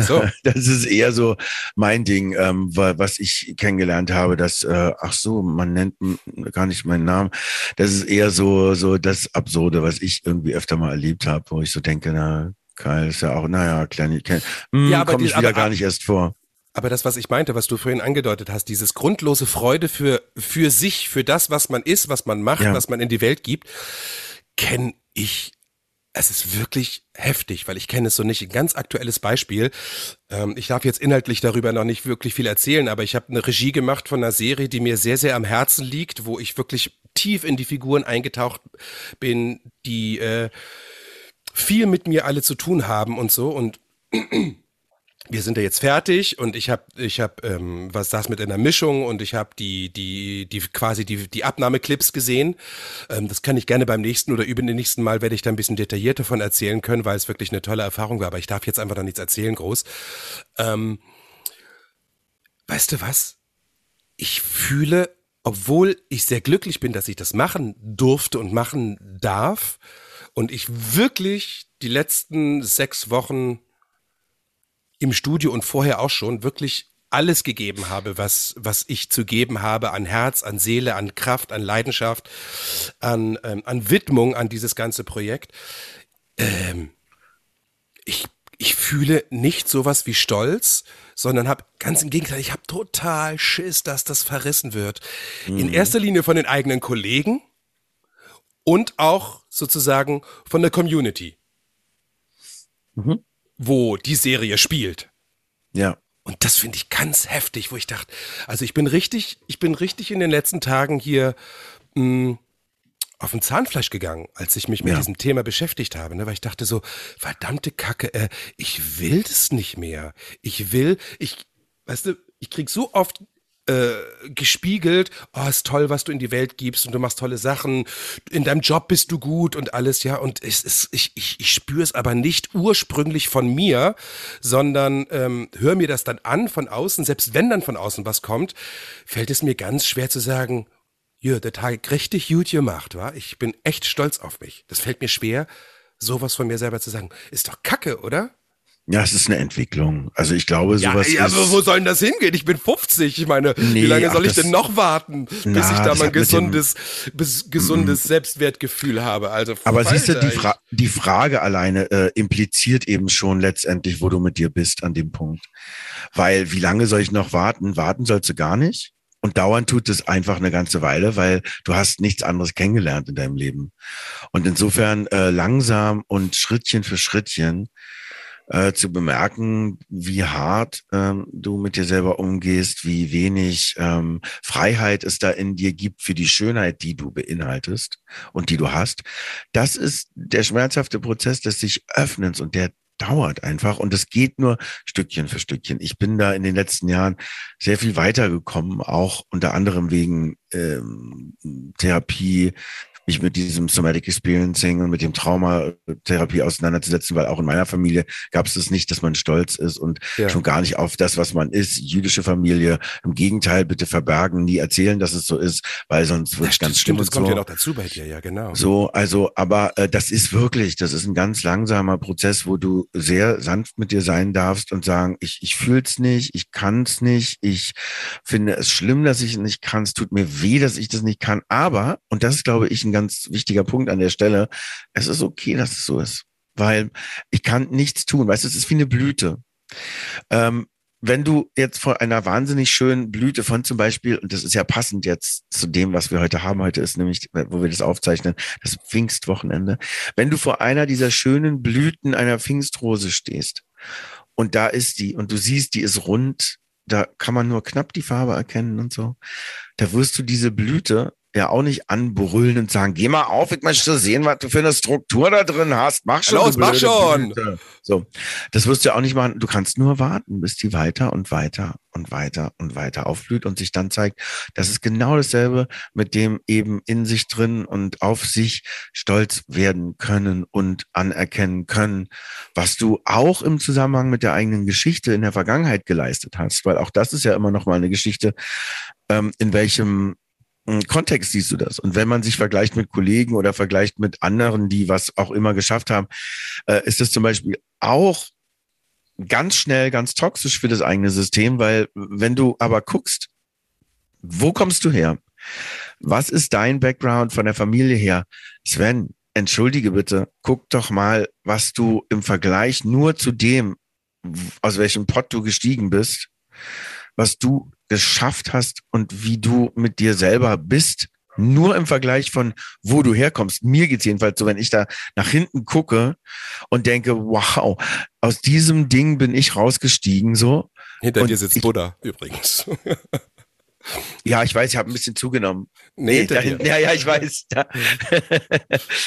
So. Das ist eher so mein Ding, ähm, was ich kennengelernt habe, dass, äh, ach so, man nennt gar nicht meinen Namen. Das ist eher so, so das Absurde, was ich irgendwie öfter mal erlebt habe, wo ich so denke, na, Kyle ist ja auch, naja, kleine, kleine hm, ja, komme ich wieder aber, gar nicht erst vor. Aber das, was ich meinte, was du vorhin angedeutet hast, dieses grundlose Freude für, für sich, für das, was man ist, was man macht, ja. was man in die Welt gibt, kenne ich es ist wirklich heftig, weil ich kenne es so nicht. Ein ganz aktuelles Beispiel. Ähm, ich darf jetzt inhaltlich darüber noch nicht wirklich viel erzählen, aber ich habe eine Regie gemacht von einer Serie, die mir sehr, sehr am Herzen liegt, wo ich wirklich tief in die Figuren eingetaucht bin, die äh, viel mit mir alle zu tun haben und so. Und wir sind ja jetzt fertig und ich habe ich habe ähm, was das mit einer Mischung und ich habe die die die quasi die die Abnahmeclips gesehen. Ähm, das kann ich gerne beim nächsten oder über den nächsten Mal werde ich da ein bisschen detaillierter von erzählen können, weil es wirklich eine tolle Erfahrung war. Aber ich darf jetzt einfach noch nichts erzählen groß. Ähm, weißt du was? Ich fühle, obwohl ich sehr glücklich bin, dass ich das machen durfte und machen darf und ich wirklich die letzten sechs Wochen im Studio und vorher auch schon wirklich alles gegeben habe, was, was ich zu geben habe an Herz, an Seele, an Kraft, an Leidenschaft, an, ähm, an Widmung an dieses ganze Projekt. Ähm, ich, ich fühle nicht sowas wie Stolz, sondern habe ganz im Gegenteil, ich habe total Schiss, dass das verrissen wird. Mhm. In erster Linie von den eigenen Kollegen, und auch sozusagen von der Community, Mhm. Wo die Serie spielt. Ja. Und das finde ich ganz heftig, wo ich dachte, also ich bin richtig, ich bin richtig in den letzten Tagen hier mh, auf dem Zahnfleisch gegangen, als ich mich mit Ja. diesem Thema beschäftigt habe, ne? weil ich dachte so, verdammte Kacke, äh, ich will das nicht mehr. Ich will, ich, weißt du, ich krieg so oft äh, gespiegelt, oh, ist toll, was du in die Welt gibst und du machst tolle Sachen, in deinem Job bist du gut und alles, ja, und es ist, ich, ich, ich spüre es aber nicht ursprünglich von mir, sondern ähm, höre mir das dann an von außen, selbst wenn dann von außen was kommt, fällt es mir ganz schwer zu sagen, ja, der Tag richtig gut gemacht, war. Ich bin echt stolz auf mich. Das fällt mir schwer, sowas von mir selber zu sagen. Ist doch Kacke, oder? Ja, es ist eine Entwicklung. Also ich glaube, sowas ja, ist. aber wo soll denn das hingehen? Ich bin 50. Ich meine, wie Nee, lange ach, soll ich denn noch warten, bis Na, ich da mit dem- gesundes, gesundes Selbstwertgefühl habe? Also, Aber siehst du, die, Fra die Frage alleine äh, impliziert eben schon letztendlich, wo du mit dir bist an dem Punkt. Weil wie lange soll ich noch warten? Warten sollst du gar nicht. Und dauernd tut es einfach eine ganze Weile, weil du hast nichts anderes kennengelernt in deinem Leben. Und insofern äh, langsam und Schrittchen für Schrittchen äh, zu bemerken, wie hart ähm, du mit dir selber umgehst, wie wenig ähm, Freiheit es da in dir gibt für die Schönheit, die du beinhaltest und die du hast. Das ist der schmerzhafte Prozess des sich Öffnens und der dauert einfach und es geht nur Stückchen für Stückchen. Ich bin da in den letzten Jahren sehr viel weitergekommen, auch unter anderem wegen ähm, Therapie, mich mit diesem Somatic Experiencing und mit dem Traumatherapie auseinanderzusetzen, weil auch in meiner Familie gab es das nicht, dass man stolz ist und Ja. schon gar nicht auf das, was man ist. Jüdische Familie, im Gegenteil, bitte verbergen, nie erzählen, dass es so ist, weil sonst wird es ganz stimmt, schlimm das kommt so. ja noch dazu bei dir, ja, genau. So, also, aber äh, das ist wirklich, das ist ein ganz langsamer Prozess, wo du sehr sanft mit dir sein darfst und sagen, ich, ich fühl's nicht, ich kann's nicht, ich finde es schlimm, dass ich es nicht kann, es tut mir weh, dass ich das nicht kann, aber, und das ist, glaube ich, ein ganz wichtiger Punkt an der Stelle, es ist okay, dass es so ist, weil ich kann nichts tun, weißt du, es ist wie eine Blüte. Ähm, wenn du jetzt vor einer wahnsinnig schönen Blüte von zum Beispiel, und das ist ja passend jetzt zu dem, was wir heute haben, heute ist nämlich, wo wir das aufzeichnen, das Pfingstwochenende, wenn du vor einer dieser schönen Blüten einer Pfingstrose stehst und da ist die und du siehst, die ist rund, da kann man nur knapp die Farbe erkennen und so, da wirst du diese Blüte ja auch nicht anbrüllen und sagen, geh mal auf, ich möchte sehen, was du für eine Struktur da drin hast. Mach schon. Los, mach schon. So, das wirst du ja auch nicht machen. Du kannst nur warten, bis die weiter und weiter und weiter und weiter aufblüht und sich dann zeigt, das ist genau dasselbe, mit dem eben in sich drin und auf sich stolz werden können und anerkennen können, was du auch im Zusammenhang mit der eigenen Geschichte in der Vergangenheit geleistet hast, weil auch das ist ja immer noch mal eine Geschichte, ähm, in welchem Kontext siehst du das? Und wenn man sich vergleicht mit Kollegen oder vergleicht mit anderen, die was auch immer geschafft haben, äh, ist das zum Beispiel auch ganz schnell ganz toxisch für das eigene System, weil wenn du aber guckst, wo kommst du her? Was ist dein Background von der Familie her? Sven, entschuldige bitte, guck doch mal, was du im Vergleich nur zu dem, aus welchem Pott du gestiegen bist, was du geschafft hast und wie du mit dir selber bist, nur im Vergleich von wo du herkommst. Mir geht's jedenfalls so, wenn ich da nach hinten gucke und denke, wow, aus diesem Ding bin ich rausgestiegen, so. Hinter und dir sitzt ich- Buddha übrigens. Ja, ich weiß, ich habe ein bisschen zugenommen. Nee, hinter da ja, ja, ich weiß. Da,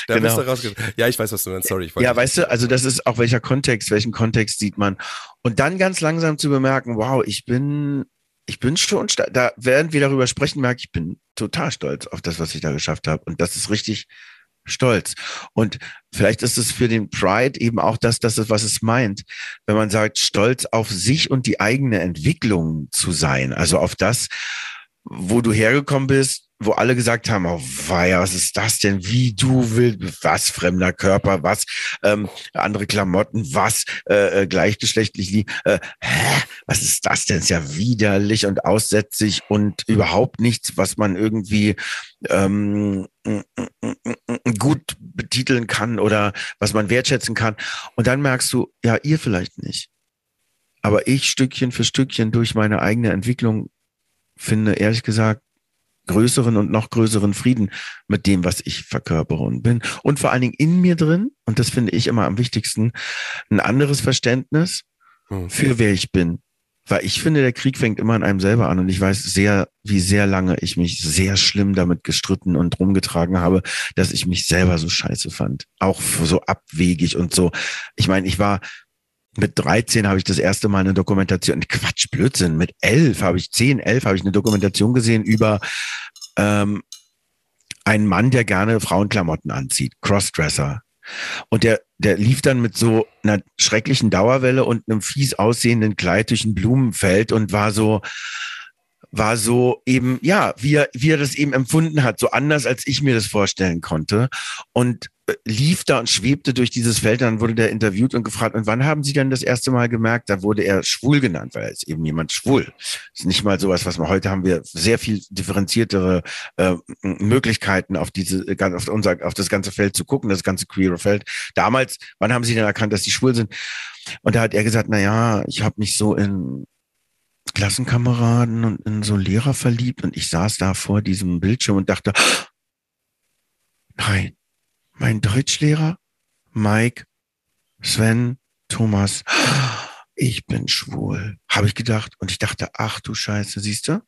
Da genau. bist du rausge Ja, ich weiß, was du meinst. Sorry, Ja, weißt du, also das ist auch welcher Kontext, welchen Kontext sieht man. Und dann ganz langsam zu bemerken, wow, ich bin, ich bin schon, da während wir darüber sprechen, merke ich, ich bin total stolz auf das, was ich da geschafft habe. Und das ist richtig stolz. Und vielleicht ist es für den Pride eben auch das, das ist, was es meint, wenn man sagt, stolz auf sich und die eigene Entwicklung zu sein. Also auf das, wo du hergekommen bist, wo alle gesagt haben, oh weia, was ist das denn? Wie du willst, was fremder Körper, was ähm, andere Klamotten, was äh, äh, gleichgeschlechtlich lieb. Äh, hä? Was ist das denn? Ist ja widerlich und aussätzig und überhaupt nichts, was man irgendwie ähm, gut betiteln kann oder was man wertschätzen kann. Und dann merkst du, ja, ihr vielleicht nicht. Aber ich Stückchen für Stückchen durch meine eigene Entwicklung finde, ehrlich gesagt, größeren und noch größeren Frieden mit dem, was ich verkörpere und bin. Und vor allen Dingen in mir drin, und das finde ich immer am wichtigsten, ein anderes Verständnis hm. für wer ich bin. Weil ich finde, der Krieg fängt immer an einem selber an und ich weiß sehr, wie sehr lange ich mich sehr schlimm damit gestritten und rumgetragen habe, dass ich mich selber so scheiße fand. Auch so abwegig und so. Ich meine, ich war mit 13 habe ich das erste Mal eine Dokumentation, Quatsch, Blödsinn, mit 11 habe ich, 10, 11 habe ich eine Dokumentation gesehen über ähm, einen Mann, der gerne Frauenklamotten anzieht, Crossdresser. Und der, der lief dann mit so einer schrecklichen Dauerwelle und einem fies aussehenden Kleid durch ein Blumenfeld und war so, war so eben, ja, wie er, wie er das eben empfunden hat, so anders, als ich mir das vorstellen konnte. Und lief da und schwebte durch dieses Feld, dann wurde der interviewt und gefragt, und wann haben Sie denn das erste Mal gemerkt, da wurde er schwul genannt, weil er ist eben jemand schwul. Das ist nicht mal sowas, was wir heute haben wir sehr viel differenziertere äh, Möglichkeiten auf diese, auf unser, auf das ganze Feld zu gucken, das ganze queere Feld. Damals, wann haben Sie denn erkannt, dass Sie schwul sind? Und da hat er gesagt, na ja, ich habe mich so in Klassenkameraden und in so Lehrer verliebt und ich saß da vor diesem Bildschirm und dachte, nein, mein Deutschlehrer, Mike, Sven, Thomas, ich bin schwul, habe ich gedacht. Und ich dachte, ach du Scheiße, siehst du?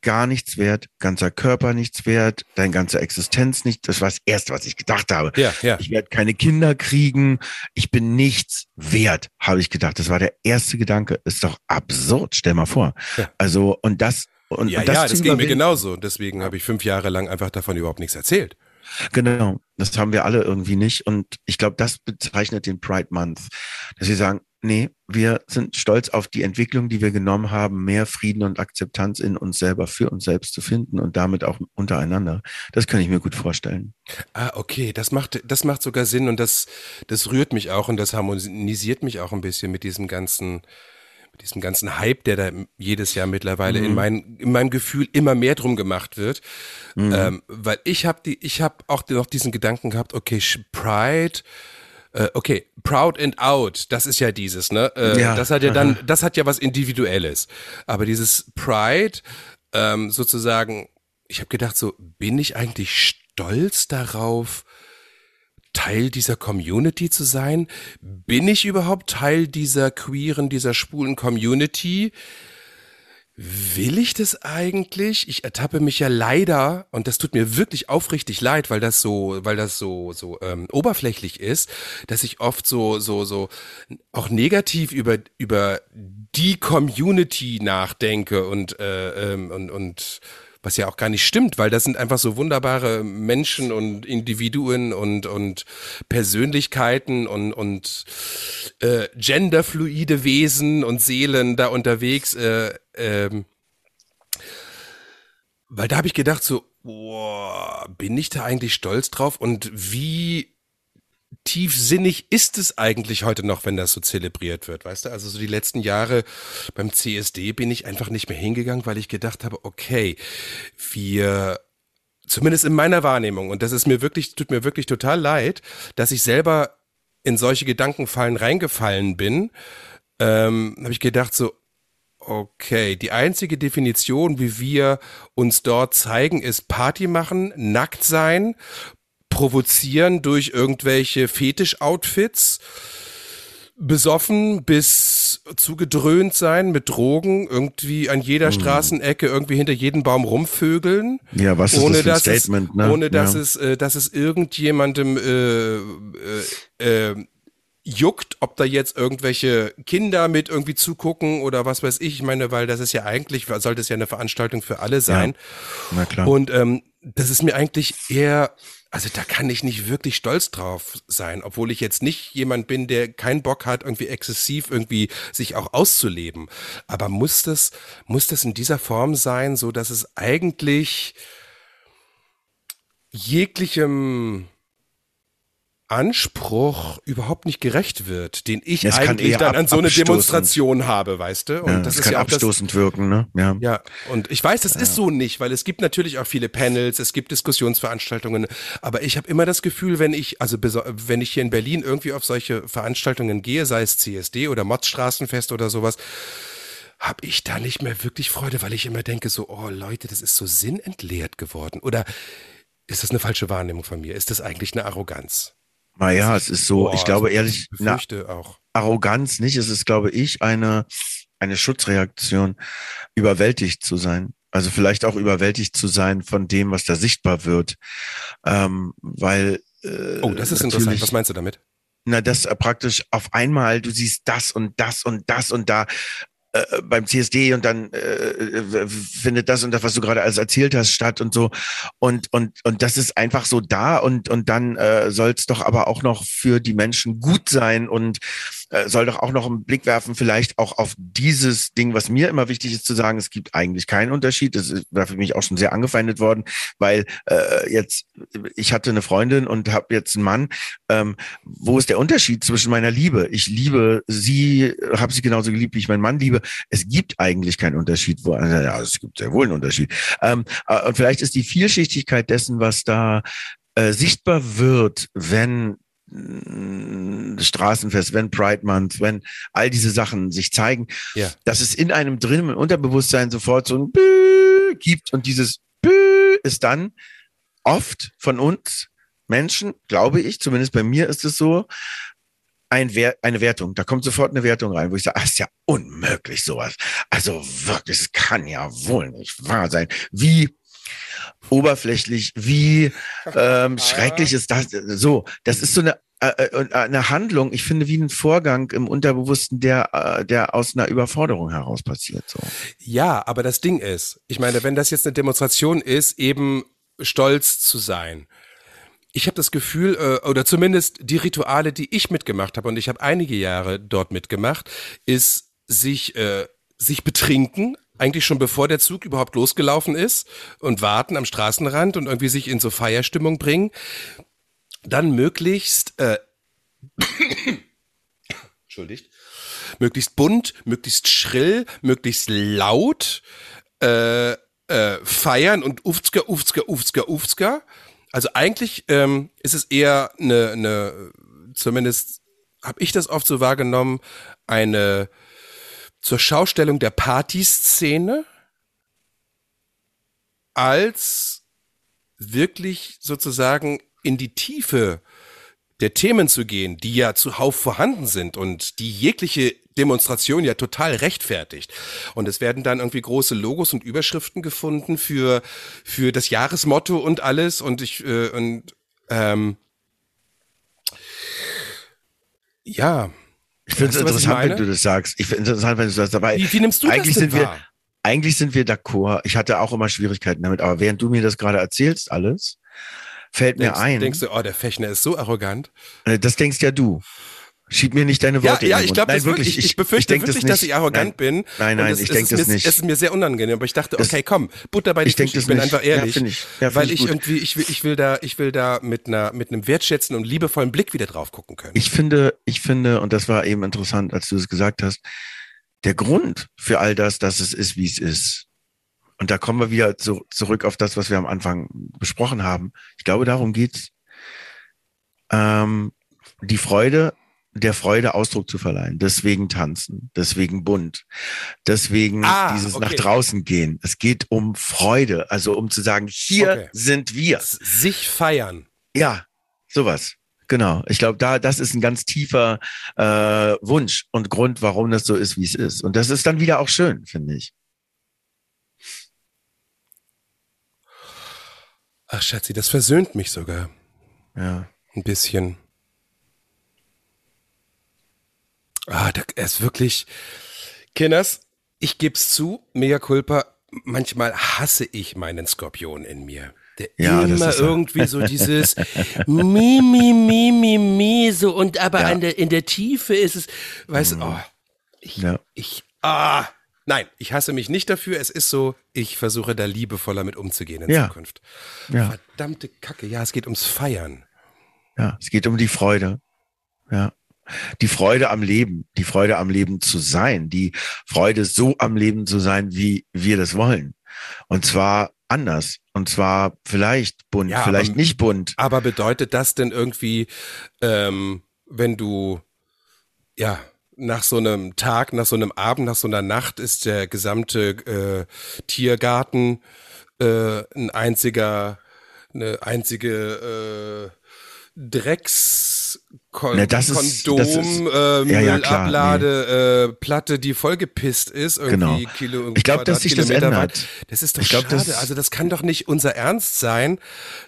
Gar nichts wert, ganzer Körper nichts wert, deine ganze Existenz nicht. Das war das Erste, was ich gedacht habe. Ja, ja. Ich werde keine Kinder kriegen, ich bin nichts wert, habe ich gedacht. Das war der erste Gedanke. Ist doch absurd, stell mal vor. Ja. Also, und das. Und, ja, und das, ja, das ging mir genauso. Deswegen habe ich fünf Jahre lang einfach davon überhaupt nichts erzählt. Genau, das haben wir alle irgendwie nicht. Und ich glaube, das bezeichnet den Pride Month, dass sie sagen, nee, wir sind stolz auf die Entwicklung, die wir genommen haben, mehr Frieden und Akzeptanz in uns selber für uns selbst zu finden und damit auch untereinander. Das kann ich mir gut vorstellen. Ah, okay, das macht, das macht sogar Sinn und das, das rührt mich auch und das harmonisiert mich auch ein bisschen mit diesem ganzen, diesem ganzen Hype, der da jedes Jahr mittlerweile mhm. in, mein, in meinem Gefühl immer mehr drum gemacht wird. Mhm. Ähm, weil ich habe die, ich habe auch noch diesen Gedanken gehabt, okay, Pride, äh, okay, Proud and Out, das ist ja dieses, ne? Äh, ja. Das hat ja dann, das hat ja was Individuelles. Aber dieses Pride, ähm, sozusagen, ich habe gedacht, so, bin ich eigentlich stolz darauf, Teil dieser Community zu sein? Bin ich überhaupt Teil dieser queeren, dieser schwulen Community? Will ich das eigentlich? Ich ertappe mich ja leider, und das tut mir wirklich aufrichtig leid, weil das so, weil das so, so ähm, oberflächlich ist, dass ich oft so, so, so auch negativ über, über die Community nachdenke und, äh, ähm, und, und was ja auch gar nicht stimmt, weil das sind einfach so wunderbare Menschen und Individuen und, und Persönlichkeiten und, und äh, genderfluide Wesen und Seelen da unterwegs. Äh, ähm, weil da habe ich gedacht, so, boah, bin ich da eigentlich stolz drauf und wie tiefsinnig ist es eigentlich heute noch, wenn das so zelebriert wird, weißt du? Also so die letzten Jahre beim CSD bin ich einfach nicht mehr hingegangen, weil ich gedacht habe, okay, wir zumindest in meiner Wahrnehmung und das ist mir wirklich tut mir wirklich total leid, dass ich selber in solche Gedankenfallen reingefallen bin, ähm, habe ich gedacht so Okay, die einzige Definition, wie wir uns dort zeigen, ist Party machen, nackt sein, provozieren durch irgendwelche Fetisch-Outfits, besoffen bis zugedröhnt sein mit Drogen, irgendwie an jeder hm. Straßenecke, irgendwie hinter jedem Baum rumvögeln. Ja, was ist ohne, das für ein Statement? Es, ne? Ohne dass ja. es, äh, dass es irgendjemandem äh, äh, äh, juckt, ob da jetzt irgendwelche Kinder mit irgendwie zugucken oder was weiß ich. Ich meine, weil das ist ja eigentlich, sollte es ja eine Veranstaltung für alle sein. Ja. Na klar. Und ähm, das ist mir eigentlich eher also da kann ich nicht wirklich stolz drauf sein, obwohl ich jetzt nicht jemand bin, der keinen Bock hat, irgendwie exzessiv irgendwie sich auch auszuleben. Aber muss das, muss das in dieser Form sein, so dass es eigentlich jeglichem Anspruch überhaupt nicht gerecht wird, den ich es eigentlich dann an so eine Demonstration habe, weißt du? Und ja, das, das ist kann ja auch abstoßend das, wirken, ne? Ja. ja, und ich weiß, das ja. ist so nicht, weil es gibt natürlich auch viele Panels, es gibt Diskussionsveranstaltungen, aber ich habe immer das Gefühl, wenn ich, also wenn ich hier in Berlin irgendwie auf solche Veranstaltungen gehe, sei es CSD oder Motzstraßenfest oder sowas, habe ich da nicht mehr wirklich Freude, weil ich immer denke so, oh Leute, das ist so sinnentleert geworden. Oder ist das eine falsche Wahrnehmung von mir? Ist das eigentlich eine Arroganz? Naja, es ist so, Boah, ich glaube also ehrlich, ich na. Arroganz nicht. Es ist, glaube ich, eine, eine Schutzreaktion, überwältigt zu sein. Also vielleicht auch überwältigt zu sein von dem, was da sichtbar wird. Ähm, weil. Äh, Oh, das ist interessant. Was meinst du damit? Na, dass äh, praktisch auf einmal du siehst das und das und das und da äh, beim CSD und dann äh, findet das und das, was du gerade alles erzählt hast, statt und so. Und, und, und das ist einfach so da und, und dann äh, soll es doch aber auch noch für die Menschen gut sein und äh, soll doch auch noch einen Blick werfen, vielleicht auch auf dieses Ding, was mir immer wichtig ist zu sagen, es gibt eigentlich keinen Unterschied. Das ist war für mich auch schon sehr angefeindet worden, weil äh, jetzt, ich hatte eine Freundin und habe jetzt einen Mann, ähm, wo ist der Unterschied zwischen meiner Liebe? Ich liebe sie, habe sie genauso geliebt, wie ich meinen Mann liebe. Es gibt eigentlich keinen Unterschied. Wo, also, ja, es gibt sehr wohl einen Unterschied. Ähm, äh, und vielleicht ist die Vielschichtigkeit dessen, was da äh, sichtbar wird, wenn Straßenfest, wenn Pride Month, wenn all diese Sachen sich zeigen, Ja. dass es in einem drin im Unterbewusstsein sofort so ein Bü gibt und dieses Bü ist dann oft von uns Menschen, glaube ich, zumindest bei mir ist es so, ein Wert, eine Wertung. Da kommt sofort eine Wertung rein, wo ich sage, ah, ist ja unmöglich sowas. Also wirklich, es kann ja wohl nicht wahr sein. Wie oberflächlich, wie ähm, schrecklich ist das? So, das ist so eine äh, äh, eine Handlung, ich finde, wie ein Vorgang im Unterbewussten, der, äh, der aus einer Überforderung heraus passiert. So. Ja, aber das Ding ist, ich meine, wenn das jetzt eine Demonstration ist, eben stolz zu sein. Ich habe das Gefühl, äh, oder zumindest die Rituale, die ich mitgemacht habe, und ich habe einige Jahre dort mitgemacht, ist sich, äh, sich betrinken, eigentlich schon bevor der Zug überhaupt losgelaufen ist und warten am Straßenrand und irgendwie sich in so Feierstimmung bringen. Dann möglichst, äh, entschuldigt, möglichst bunt, möglichst schrill, möglichst laut äh, äh, feiern und ufzger, ufzger, ufzger, ufzger. Also eigentlich ähm, ist es eher eine, eine zumindest habe ich das oft so wahrgenommen, eine zur Schaustellung der Partyszene als wirklich sozusagen in die Tiefe der Themen zu gehen, die ja zuhauf vorhanden sind und die jegliche Demonstration ja total rechtfertigt. Und es werden dann irgendwie große Logos und Überschriften gefunden für, für das Jahresmotto und alles. Und ich, äh, und, ähm, ja. Ich finde es interessant, wenn du das sagst. Ich finde es interessant, wenn du das dabei. Wie, wie nimmst du eigentlich das denn sind wir, wahr? eigentlich sind wir d'accord. Ich hatte auch immer Schwierigkeiten damit, aber während du mir das gerade erzählst, alles, fällt mir Denkst, ein. denkst du, oh, der Fechner ist so arrogant? äh, das denkst ja du. Schieb mir nicht deine Ja, Worte ja, in den ich glaube, wirklich, ich, ich befürchte denk wirklich, das dass ich arrogant nein. bin. Nein, nein, es, ich es denk ist das mir, nicht. Es ist mir sehr unangenehm, aber ich dachte, Das- okay, komm, Butter bei die Ich Fische, ich bin nicht. einfach Ja, ehrlich. find ich. Ja, weil ich ich irgendwie, ich will, ich will da, ich will da mit einer, mit einem wertschätzenden und liebevollen Blick wieder drauf gucken können. Ich finde, ich finde, und das war eben interessant, als du es gesagt hast, der Grund für all das, dass es ist, wie es ist. Und da kommen wir wieder zu, zurück auf das, was wir am Anfang besprochen haben. Ich glaube, darum geht's. Ähm, die Freude, der Freude Ausdruck zu verleihen. Deswegen tanzen, deswegen bunt, deswegen Ah, dieses okay. nach draußen gehen. Es geht um Freude, also um zu sagen, hier Okay. sind wir. Sich feiern. Ja, sowas. Genau. Ich glaube, da, das ist ein ganz tiefer äh, Wunsch und Grund, warum das so ist, wie es ist. Und das ist dann wieder auch schön, finde ich. Ach, Schatzi, das versöhnt mich sogar Ja. ein bisschen. Ah, er ist wirklich. Kinders, ich geb's zu, mea culpa, manchmal hasse ich meinen Skorpion in mir. Der Ja, immer er. irgendwie so dieses Mi, mi, mi, mi, mi, so und aber Ja. der, in der Tiefe ist es, weißt du, oh, ich, Ja. ich, ah, nein, ich hasse mich nicht dafür, es ist so, ich versuche da liebevoller mit umzugehen in Ja. Zukunft. Ja. Verdammte Kacke, ja, es geht ums Feiern. Ja. Es geht um die Freude. Ja. Die Freude am Leben, die Freude am Leben zu sein, die Freude so am Leben zu sein, wie wir das wollen. Und zwar anders. Und zwar vielleicht bunt, Ja, vielleicht aber- nicht bunt. Aber bedeutet das denn irgendwie, ähm, wenn du, ja, nach so einem Tag, nach so einem Abend, nach so einer Nacht ist der gesamte äh, Tiergarten äh, ein einziger, eine einzige äh, Drecks Kon Ne, das ist- Kondom, das ist- äh, ja, ja, Müllablade, äh, Platte, die vollgepisst ist, irgendwie Genau. Kilo, Ich glaub, dass sich das ändert. weit. Das ist doch Ich glaub, schade. das- also das kann doch nicht unser Ernst sein,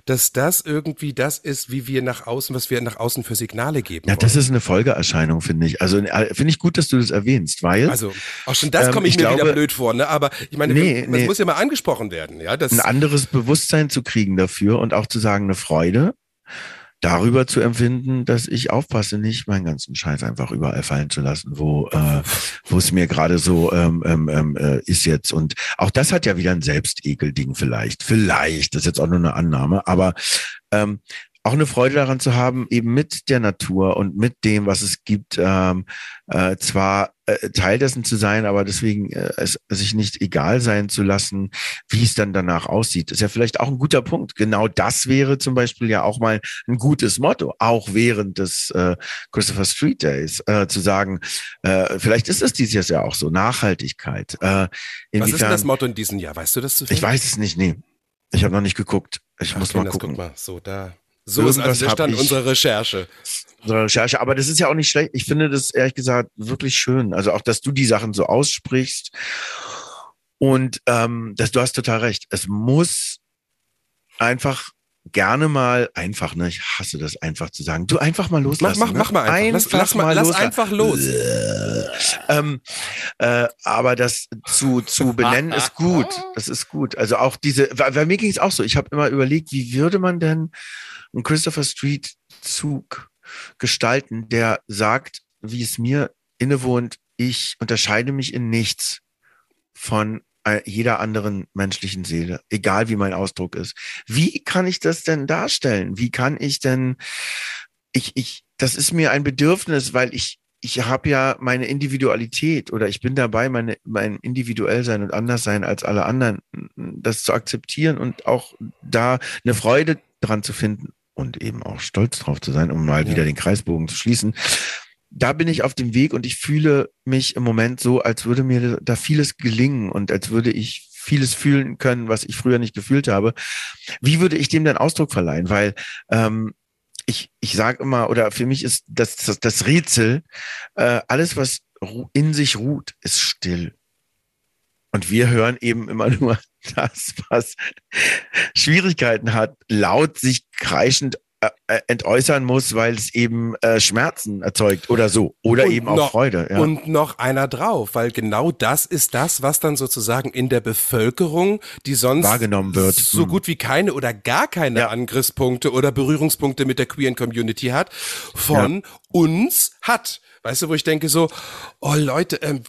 dass das irgendwie das ist, wie wir nach außen, was wir nach außen für Signale geben Ja, das wollen. ist eine Folgeerscheinung, finde ich. Also äh, finde ich gut, dass du das erwähnst, weil Also, auch schon das Ähm, komme ich, ich mir wieder glaube- blöd vor, ne? Aber ich meine, Nee, das nee. muss ja mal angesprochen werden, ja? Das, ein anderes Bewusstsein zu kriegen dafür und auch zu sagen, eine Freude darüber zu empfinden, dass ich aufpasse, nicht meinen ganzen Scheiß einfach überall fallen zu lassen, wo äh, wo es mir gerade so ähm, ähm, ähm, äh, ist jetzt. Und auch das hat ja wieder ein Selbstekel-Ding vielleicht. Vielleicht, das ist jetzt auch nur eine Annahme, aber ähm, auch eine Freude daran zu haben, eben mit der Natur und mit dem, was es gibt, ähm, äh, zwar äh, Teil dessen zu sein, aber deswegen äh, es, sich nicht egal sein zu lassen, wie es dann danach aussieht. Ist ja vielleicht auch ein guter Punkt. Genau das wäre zum Beispiel ja auch mal ein gutes Motto, auch während des äh, Christopher Street Days, äh, zu sagen, äh, vielleicht ist es dieses Jahr auch so, Nachhaltigkeit. Äh, was inwiefern, ist denn das Motto in diesem Jahr? Weißt du das zu ich weiß es nicht, nee. Ich habe noch nicht geguckt. Ich Ach, muss mal gucken. guck mal, so da. So ist also der Stand unserer Recherche. unsere Recherche. Aber das ist ja auch nicht schlecht. Ich finde das ehrlich gesagt wirklich schön. Also auch, dass du die Sachen so aussprichst. Und ähm, das, du hast total recht. Es muss einfach gerne mal einfach, ne? Ich hasse das einfach zu sagen. Du einfach mal Mach, loslassen. mach, ne? mach mal einfach. Lass, lass, mal, lass loslassen. einfach los. ähm, äh, aber das zu, zu benennen ist gut. Das ist gut. Also auch diese, weil mir ging es auch so. Ich habe immer überlegt, wie würde man denn einen Christopher Street Zug gestalten, der sagt, wie es mir innewohnt, ich unterscheide mich in nichts von jeder anderen menschlichen Seele, egal wie mein Ausdruck ist. Wie kann ich das denn darstellen? Wie kann ich denn, ich, ich, das ist mir ein Bedürfnis, weil ich, ich habe ja meine Individualität oder ich bin dabei, meine, mein individuell sein und anders sein als alle anderen, das zu akzeptieren und auch da eine Freude dran zu finden und eben auch stolz drauf zu sein, um mal Ja. wieder den Kreisbogen zu schließen. Da bin ich auf dem Weg und ich fühle mich im Moment so, als würde mir da vieles gelingen und als würde ich vieles fühlen können, was ich früher nicht gefühlt habe. Wie würde ich dem denn Ausdruck verleihen? Weil ähm, ich, ich sage immer, oder für mich ist das, das, das Rätsel, äh, alles, was in sich ruht, ist still. Und wir hören eben immer nur das, was Schwierigkeiten hat, laut sich kreischend äh, äh, entäußern muss, weil es eben äh, Schmerzen erzeugt oder so. Oder Und eben auch noch- Freude. Ja. Und noch einer drauf, weil genau das ist das, was dann sozusagen in der Bevölkerung, die sonst Wahrgenommen wird. so Hm. gut wie keine oder gar keine Ja. Angriffspunkte oder Berührungspunkte mit der queeren Community hat, von uns hat. Weißt du, wo ich denke so, oh Leute, ähm,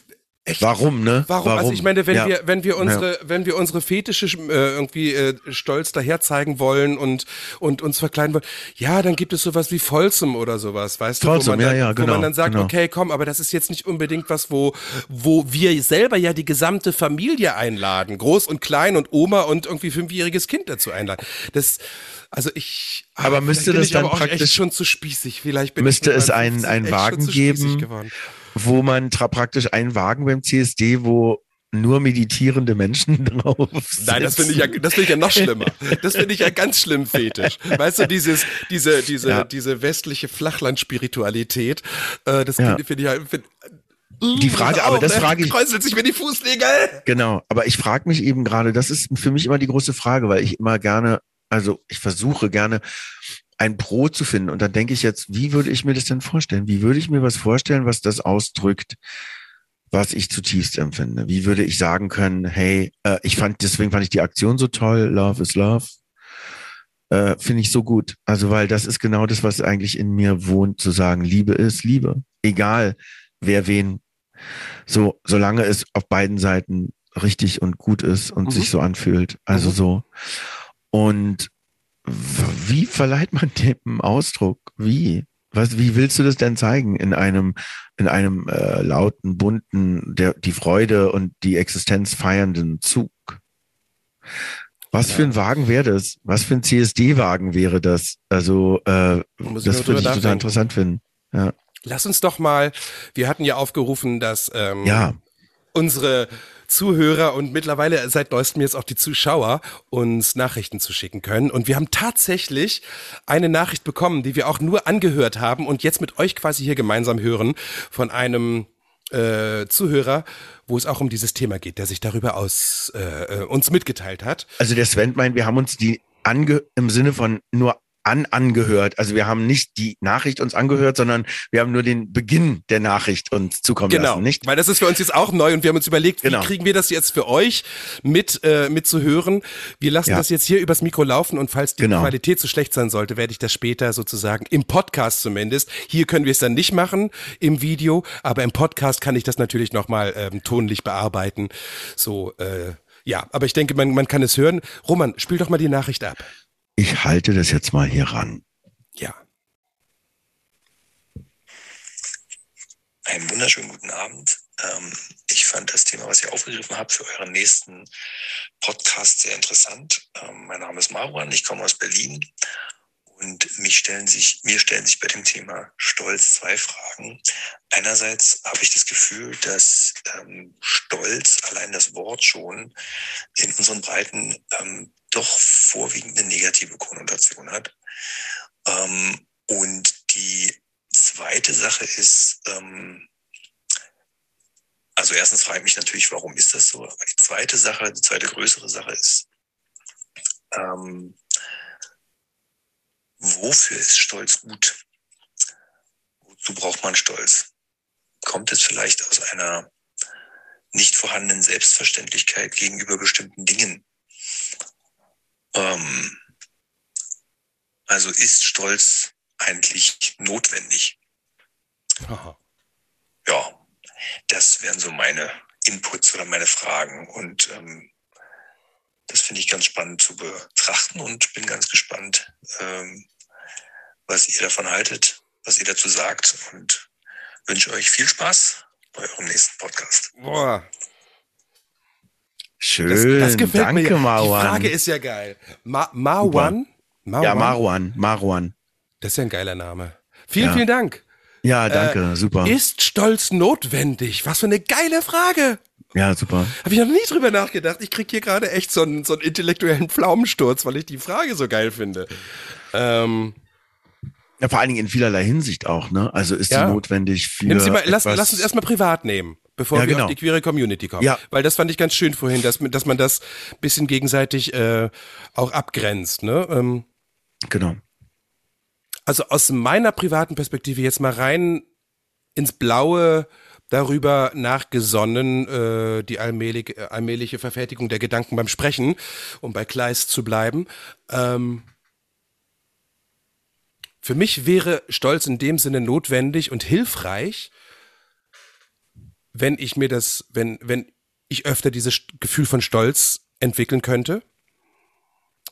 echt, Warum, ne? Warum? Also ich meine, wenn Ja. wir, wenn wir unsere, wenn wir unsere Fetische äh, irgendwie äh, stolz daher zeigen wollen und und uns verkleiden wollen, ja, dann gibt es sowas wie Folsom oder sowas, weißt du, wo Folsom, man dann, ja, ja, wo genau, man dann sagt, genau. okay, komm, aber das ist jetzt nicht unbedingt was, wo wo wir selber ja die gesamte Familie einladen, groß und klein und Oma und irgendwie fünfjähriges Kind dazu einladen. Das also ich ah, Aber müsste das dann praktisch- schon zu spießig. Vielleicht bin Müsste ich es einen- 50 einen Wagen geben? geworden. Wo man praktisch einen Wagen beim CSD, wo nur meditierende Menschen drauf sind. Nein, das finde ich ja, das finde ich ja noch schlimmer. Das finde ich ja ganz schlimm fetisch. Weißt du, dieses, diese, diese, Ja. diese westliche Flachlandspiritualität, äh, das Ja. finde ich halt, find, Die Frage, aber das da frage ich- Kräuselt sich mir die Fußnägel. Genau, aber ich frage mich eben gerade, das ist für mich immer die große Frage, weil ich immer gerne, also ich versuche gerne ein Pro zu finden und dann denke ich jetzt, wie würde ich mir das denn vorstellen? Wie würde ich mir was vorstellen, was das ausdrückt, was ich zutiefst empfinde? Wie würde ich sagen können, hey, äh, ich fand, deswegen fand ich die Aktion so toll, Love is Love. Äh, Finde ich so gut. Also, weil das ist genau das, was eigentlich in mir wohnt, zu sagen, Liebe ist Liebe. Egal, wer wen so, solange es auf beiden Seiten richtig und gut ist und Mhm. sich so anfühlt. Also Mhm. so. Und wie verleiht man dem Ausdruck? Wie? Was, wie willst du das denn zeigen in einem, in einem äh, lauten, bunten, der, die Freude und die Existenz feiernden Zug? Was für ein Wagen wäre das? Was für ein CSD-Wagen wäre das? Also, äh, das würde ich total nachdenken. interessant finden. Lass uns doch mal, wir hatten ja aufgerufen, dass ähm, Ja, unsere Zuhörer und mittlerweile seit neuestem jetzt auch die Zuschauer uns Nachrichten zu schicken können. Und wir haben tatsächlich eine Nachricht bekommen, die wir auch nur angehört haben und jetzt mit euch quasi hier gemeinsam hören von einem äh, Zuhörer, wo es auch um dieses Thema geht, der sich darüber aus äh, äh, uns mitgeteilt hat. also der Sven meint, wir haben uns die ange im Sinne von nur an angehört. Also wir haben nicht die Nachricht uns angehört, sondern wir haben nur den Beginn der Nachricht uns zukommen Genau, lassen, nicht? weil das ist für uns jetzt auch neu und wir haben uns überlegt, Genau. wie kriegen wir das jetzt für euch mit, äh, mit zu hören. Wir lassen Ja. das jetzt hier übers Mikro laufen und falls die Genau. Qualität zu schlecht sein sollte, werde ich das später sozusagen im Podcast zumindest. Hier können wir es dann nicht machen im Video, aber im Podcast kann ich das natürlich nochmal ähm, tonlich bearbeiten. So, äh, ja, aber ich denke, man, man kann es hören. Roman, spiel doch mal die Nachricht ab. Ich halte das jetzt mal hier ran. Ja. Einen wunderschönen guten Abend. Ähm, ich fand das Thema, was ihr aufgegriffen habt für euren nächsten Podcast sehr interessant. Ähm, mein Name ist Marwan, ich komme aus Berlin und mich stellen sich, mir stellen sich bei dem Thema Stolz zwei Fragen. Einerseits habe ich das Gefühl, dass ähm, Stolz, allein das Wort schon, in unseren Breiten doch vorwiegend eine negative Konnotation hat. Ähm, und die zweite Sache ist, ähm, also erstens frage ich mich natürlich, warum ist das so? Aber die zweite Sache, die zweite größere Sache ist, ähm, wofür ist Stolz gut? Wozu braucht man Stolz? Kommt es vielleicht aus einer nicht vorhandenen Selbstverständlichkeit gegenüber bestimmten Dingen? Ähm, also ist Stolz eigentlich notwendig? Aha. ja, das wären so meine Inputs oder meine Fragen. Und ähm, das finde ich ganz spannend zu betrachten und bin ganz gespannt, ähm, was ihr davon haltet, was ihr dazu sagt und wünsche euch viel Spaß bei eurem nächsten Podcast. Boah, Schön, das gefällt danke mir. ja. Marwan. Die Frage ist ja geil. Ma Marwan? Marwan? ja, Marwan, Marwan. Das ist ja ein geiler Name. Vielen, Ja. vielen Dank. Ja, danke, super. Ist Stolz notwendig? Was für eine geile Frage. Ja, super. Habe ich noch nie drüber nachgedacht. Ich krieg hier gerade echt so einen, so einen intellektuellen Pflaumensturz, weil ich die Frage so geil finde. Ähm, Ja, vor allen Dingen in vielerlei Hinsicht auch, ne? Also ist Ja. sie notwendig für. mal, lass, lass uns erstmal privat nehmen, bevor Ja, wir genau. auf die queere Community kommen. Ja. Weil das fand ich ganz schön vorhin, dass, dass man das bisschen gegenseitig äh, auch abgrenzt. Ne? Ähm, Genau. also aus meiner privaten Perspektive jetzt mal rein ins Blaue darüber nachgesonnen, äh, die allmählich, äh, allmähliche Verfertigung der Gedanken beim Sprechen, um bei Kleist zu bleiben. Ähm, für mich wäre Stolz in dem Sinne notwendig und hilfreich, wenn ich mir das, wenn, wenn ich öfter dieses Gefühl von Stolz entwickeln könnte,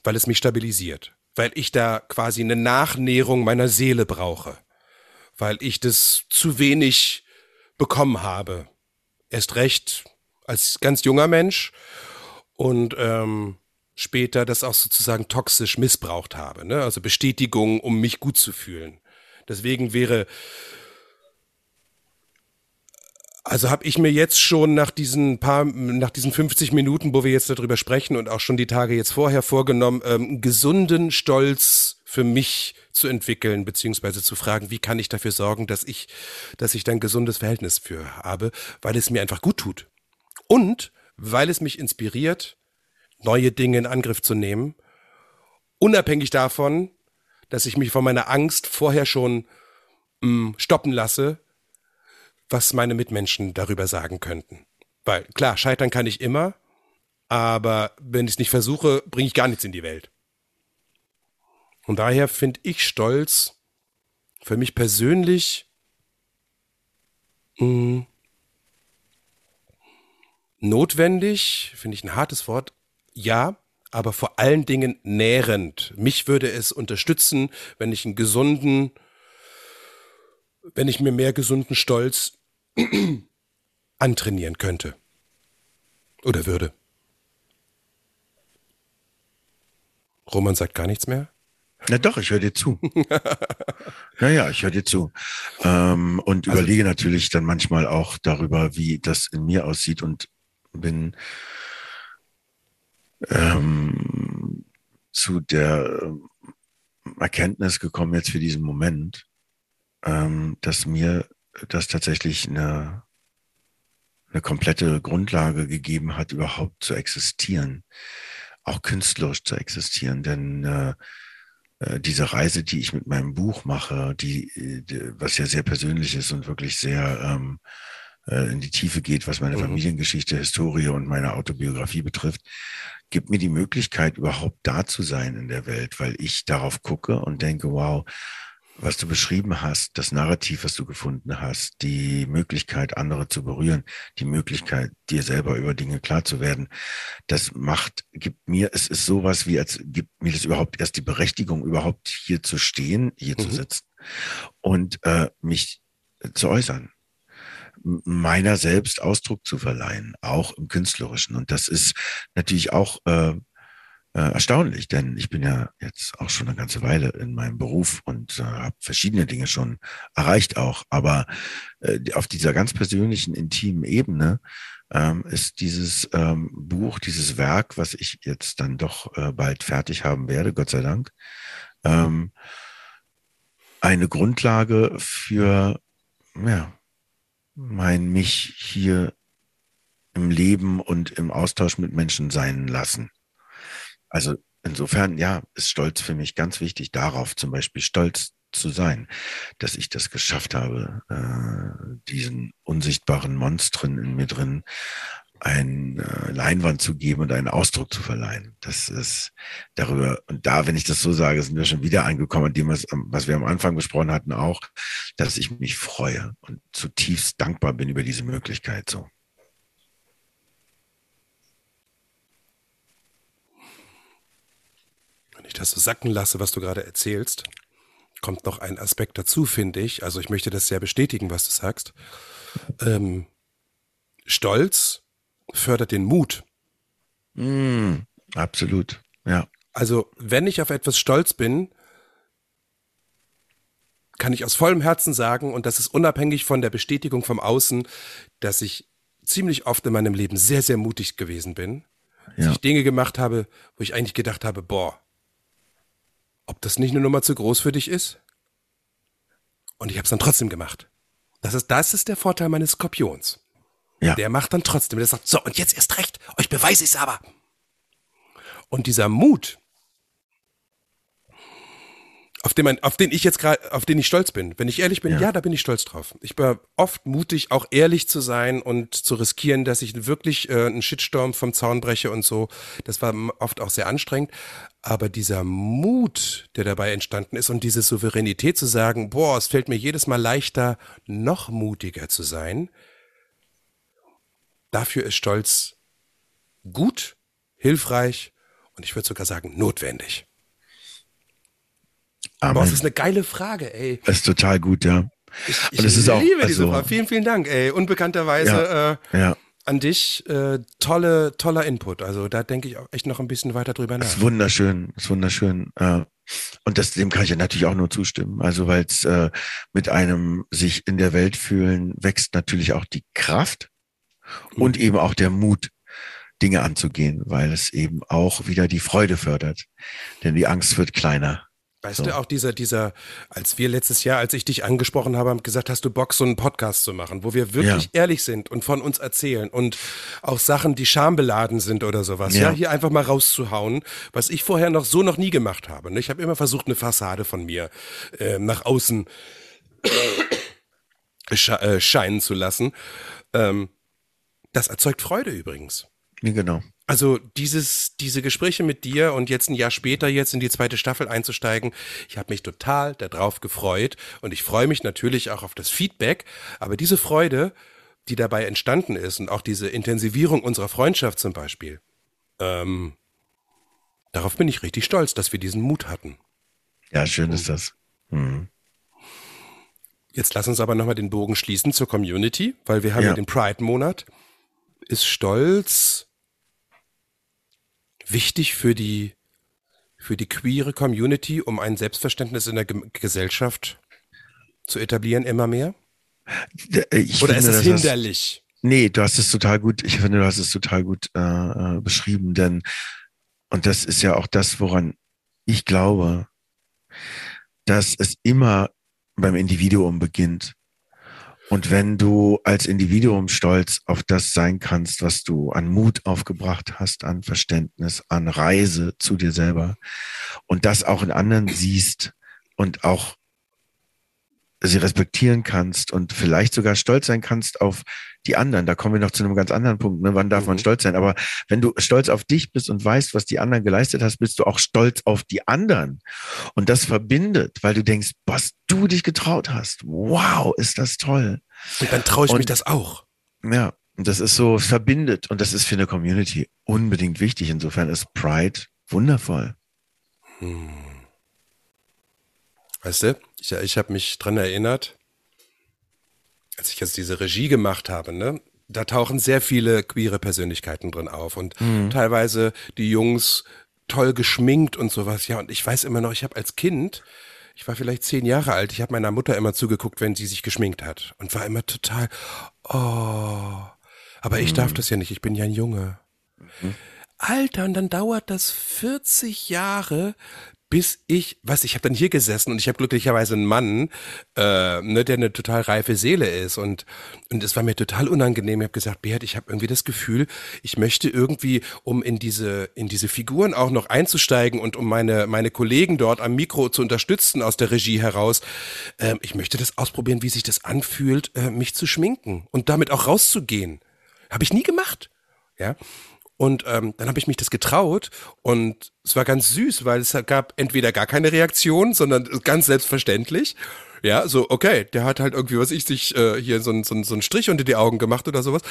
weil es mich stabilisiert, weil ich da quasi eine Nachnährung meiner Seele brauche, weil ich das zu wenig bekommen habe. Erst recht als ganz junger Mensch und ähm, später das auch sozusagen toxisch missbraucht habe. Ne? Also Bestätigung, um mich gut zu fühlen. Deswegen wäre, also habe ich mir jetzt schon nach diesen paar, nach diesen 50 Minuten, wo wir jetzt darüber sprechen und auch schon die Tage jetzt vorher vorgenommen, ähm, gesunden Stolz für mich zu entwickeln, beziehungsweise zu fragen, wie kann ich dafür sorgen, dass ich, dass ich da ein gesundes Verhältnis für habe, weil es mir einfach gut tut. Und weil es mich inspiriert, neue Dinge in Angriff zu nehmen, unabhängig davon, dass ich mich von meiner Angst vorher schon mh, stoppen lasse, was meine Mitmenschen darüber sagen könnten. Weil klar, scheitern kann ich immer, aber wenn ich es nicht versuche, bringe ich gar nichts in die Welt. Und daher finde ich Stolz für mich persönlich mh, notwendig, finde ich ein hartes Wort, ja, aber vor allen Dingen nährend. Mich würde es unterstützen, wenn ich einen gesunden, wenn ich mir mehr gesunden Stolz antrainieren könnte. Oder würde. Roman sagt gar nichts mehr. Na doch, ich höre dir zu. naja, ich höre dir zu. Ähm, und Also- überlege natürlich dann manchmal auch darüber, wie das in mir aussieht und bin ähm, zu der ähm, Erkenntnis gekommen jetzt für diesen Moment, ähm, dass mir das tatsächlich eine, eine komplette Grundlage gegeben hat, überhaupt zu existieren, auch künstlerisch zu existieren. Denn äh, äh, diese Reise, die ich mit meinem Buch mache, die, die was ja sehr persönlich ist und wirklich sehr ähm, äh, in die Tiefe geht, was meine Mhm. Familiengeschichte, Historie und meine Autobiografie betrifft, gibt mir die Möglichkeit, überhaupt da zu sein in der Welt, weil ich darauf gucke und denke, wow, was du beschrieben hast, das Narrativ, was du gefunden hast, die Möglichkeit, andere zu berühren, die Möglichkeit, dir selber über Dinge klar zu werden, das macht, gibt mir, es ist sowas wie, als gibt mir das überhaupt erst die Berechtigung, überhaupt hier zu stehen, hier zu Mhm. sitzen und äh, mich zu äußern meiner selbst Ausdruck zu verleihen, auch im Künstlerischen. Und das ist natürlich auch äh, äh, erstaunlich, denn ich bin ja jetzt auch schon eine ganze Weile in meinem Beruf und äh, habe verschiedene Dinge schon erreicht auch. Aber äh, auf dieser ganz persönlichen, intimen Ebene ähm, ist dieses ähm, Buch, dieses Werk, was ich jetzt dann doch äh, bald fertig haben werde, Gott sei Dank, ähm, eine Grundlage für ja, mein mich hier im Leben und im Austausch mit Menschen sein lassen. Also insofern, ja, ist Stolz für mich ganz wichtig, darauf zum Beispiel stolz zu sein, dass ich das geschafft habe, äh, diesen unsichtbaren Monstren in mir drin ein äh, Leinwand zu geben und einen Ausdruck zu verleihen. Das ist darüber, und da, wenn ich das so sage, sind wir schon wieder angekommen an dem, was, was wir am Anfang besprochen hatten, auch, dass ich mich freue und zutiefst dankbar bin über diese Möglichkeit so. Ich das so sacken lasse, was du gerade erzählst, kommt noch ein Aspekt dazu, finde ich. Also ich möchte das sehr bestätigen, was du sagst. Ähm, Stolz fördert den Mut. Mm, absolut, ja. Also wenn ich auf etwas stolz bin, kann ich aus vollem Herzen sagen, und das ist unabhängig von der Bestätigung vom Außen, dass ich ziemlich oft in meinem Leben sehr, sehr mutig gewesen bin. Dass Ja. ich Dinge gemacht habe, wo ich eigentlich gedacht habe, boah, ob das nicht eine Nummer zu groß für dich ist? Und ich habe es dann trotzdem gemacht. Das ist, das ist der Vorteil meines Skorpions. Ja. Der macht dann trotzdem, der sagt, so, und jetzt erst recht, euch beweise ich es aber. Und dieser Mut, auf den, man, auf den ich jetzt gerade, auf den ich stolz bin. Wenn ich ehrlich bin, ja. Ja. da bin ich stolz drauf. Ich bin oft mutig, auch ehrlich zu sein und zu riskieren, dass ich wirklich äh, einen Shitstorm vom Zaun breche und so. Das war oft auch sehr anstrengend. Aber dieser Mut, der dabei entstanden ist und diese Souveränität zu sagen, boah, es fällt mir jedes Mal leichter, noch mutiger zu sein, dafür ist Stolz gut, hilfreich und ich würde sogar sagen notwendig. Boah, Amen. das ist eine geile Frage, ey. Das ist total gut, ja. Ich, Und es ist auch, liebe diese also- Frage. Vielen, vielen Dank, ey. Unbekannterweise äh, Ja, an dich. Äh, tolle, toller Input. Also da denke ich auch echt noch ein bisschen weiter drüber das nach. ist wunderschön, das ist wunderschön. Äh, Und das, dem kann ich ja natürlich auch nur zustimmen. Also weil es äh, mit einem sich in der Welt fühlen wächst natürlich auch die Kraft und eben auch der Mut, Dinge anzugehen, weil es eben auch wieder die Freude fördert. Denn die Angst wird kleiner. Weißt So. du, auch dieser, dieser, als wir letztes Jahr, als ich dich angesprochen habe, haben gesagt, hast du Bock, so einen Podcast zu machen, wo wir wirklich Ja. ehrlich sind und von uns erzählen und auch Sachen, die schambeladen sind oder sowas, ja, Ja. hier einfach mal rauszuhauen, was ich vorher noch so noch nie gemacht habe. ne? Ich habe immer versucht, eine Fassade von mir äh, nach außen äh, scheinen zu lassen. Ähm, das erzeugt Freude übrigens. Ja, genau. Also dieses, diese Gespräche mit dir und jetzt ein Jahr später jetzt in die zweite Staffel einzusteigen, ich habe mich total darauf gefreut und ich freue mich natürlich auch auf das Feedback, aber diese Freude, die dabei entstanden ist und auch diese Intensivierung unserer Freundschaft zum Beispiel, ähm, darauf bin ich richtig stolz, dass wir diesen Mut hatten. Ja, schön ist das. Mhm. Jetzt lass uns aber nochmal den Bogen schließen zur Community, weil wir haben ja, Ja. den Pride-Monat. Ist Stolz wichtig für die für die queere Community, um ein Selbstverständnis in der Ge Gesellschaft zu etablieren, immer mehr? Ich Oder finde, ist es das hinderlich? Nee, du hast es total gut, ich finde, du hast es total gut äh, äh, beschrieben, denn, und das ist ja auch das, woran ich glaube, dass es immer beim Individuum beginnt. Und wenn du als Individuum stolz auf das sein kannst, was du an Mut aufgebracht hast, an Verständnis, an Reise zu dir selber und das auch in anderen siehst und auch sie respektieren kannst und vielleicht sogar stolz sein kannst auf die anderen. Da kommen wir noch zu einem ganz anderen Punkt. Ne? Wann darf man Mhm. stolz sein? Aber wenn du stolz auf dich bist und weißt, was die anderen geleistet hast, bist du auch stolz auf die anderen. Und das verbindet, weil du denkst, was du dich getraut hast. Wow, ist das toll. Und dann traue ich mich Und- das auch. Ja, und das ist so es verbindet und das ist für eine Community unbedingt wichtig. Insofern ist Pride wundervoll. Weißt du, ich, ich habe mich dran erinnert, als ich jetzt diese Regie gemacht habe, ne? Da tauchen sehr viele queere Persönlichkeiten drin auf und teilweise die Jungs toll geschminkt und sowas. Ja, und ich weiß immer noch, ich habe als Kind, ich war vielleicht zehn Jahre alt, ich habe meiner Mutter immer zugeguckt, wenn sie sich geschminkt hat und war immer total, oh, aber ich darf das ja nicht, ich bin ja ein Junge. Alter, und dann dauert das 40 Jahre, bis ich, was, ich habe dann hier gesessen und ich habe glücklicherweise einen Mann, äh, ne, der eine total reife Seele ist und und es war mir total unangenehm. Ich habe gesagt, Beat, ich habe irgendwie das Gefühl, ich möchte irgendwie, um in diese in diese Figuren auch noch einzusteigen und um meine meine Kollegen dort am Mikro zu unterstützen aus der Regie heraus, ähm, ich möchte das ausprobieren, wie sich das anfühlt, äh, mich zu schminken und damit auch rauszugehen. Habe ich nie gemacht, ja. Und ähm, dann habe ich mich das getraut und es war ganz süß, weil es gab entweder gar keine Reaktion, sondern ganz selbstverständlich. Ja, so, okay, der hat halt irgendwie, was ich, sich äh, hier so, so, so einen Strich unter die Augen gemacht oder sowas.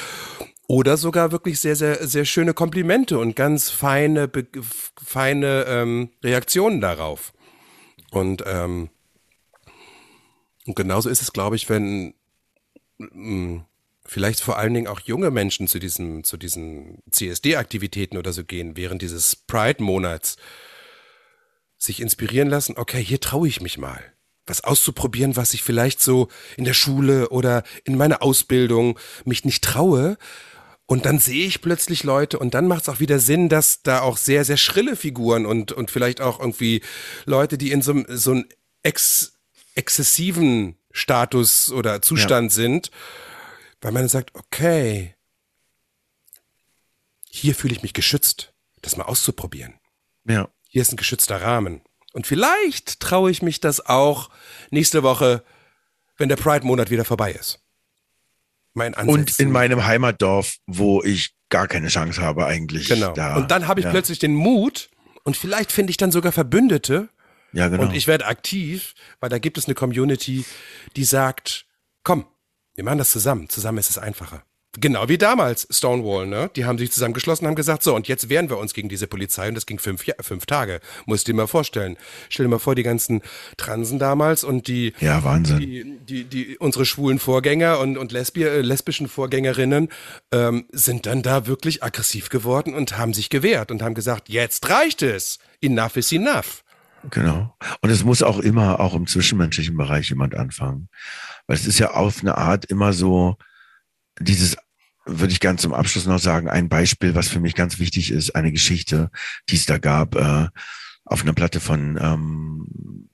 Oder sogar wirklich sehr, sehr, sehr schöne Komplimente und ganz feine, be feine ähm, Reaktionen darauf. Und, ähm, und genauso ist es, glaube ich, wenn mh, vielleicht vor allen Dingen auch junge Menschen zu diesem, zu diesen CSD-Aktivitäten oder so gehen, während dieses Pride-Monats sich inspirieren lassen, okay, hier traue ich mich mal. Was auszuprobieren, was ich vielleicht so in der Schule oder in meiner Ausbildung mich nicht traue. Und dann sehe ich plötzlich Leute und dann macht es auch wieder Sinn, dass da auch sehr, sehr schrille Figuren und, und vielleicht auch irgendwie Leute, die in so, einem- so einem ex, exzessiven Status oder Zustand sind, weil man sagt, okay, hier fühle ich mich geschützt, das mal auszuprobieren. Ja. Hier ist ein geschützter Rahmen. Und vielleicht traue ich mich das auch nächste Woche, wenn der Pride-Monat wieder vorbei ist. Mein Ansatz. Und in meinem Heimatdorf, wo ich gar keine Chance habe eigentlich. Genau. Da, und dann habe ich ja. plötzlich den Mut und vielleicht finde ich dann sogar Verbündete Ja, genau. und ich werde aktiv, weil da gibt es eine Community, die sagt, komm, wir machen das zusammen. Zusammen ist es einfacher. Genau wie damals Stonewall, ne? Die haben sich zusammengeschlossen, haben gesagt, so, und jetzt wehren wir uns gegen diese Polizei und das ging fünf, Ja- fünf Tage. Musst dir mal vorstellen. Stell dir mal vor, die ganzen Transen damals und die, ja, Wahnsinn. die, die, die unsere schwulen Vorgänger und, und Lesbi äh, lesbischen Vorgängerinnen ähm, sind dann da wirklich aggressiv geworden und haben sich gewehrt und haben gesagt, jetzt reicht es. Enough is enough. Genau. Und es muss auch immer, auch im zwischenmenschlichen Bereich jemand anfangen. Weil es ist ja auf eine Art immer so, dieses, würde ich ganz zum Abschluss noch sagen, ein Beispiel, was für mich ganz wichtig ist, eine Geschichte, die es da gab, äh, auf einer Platte von ähm,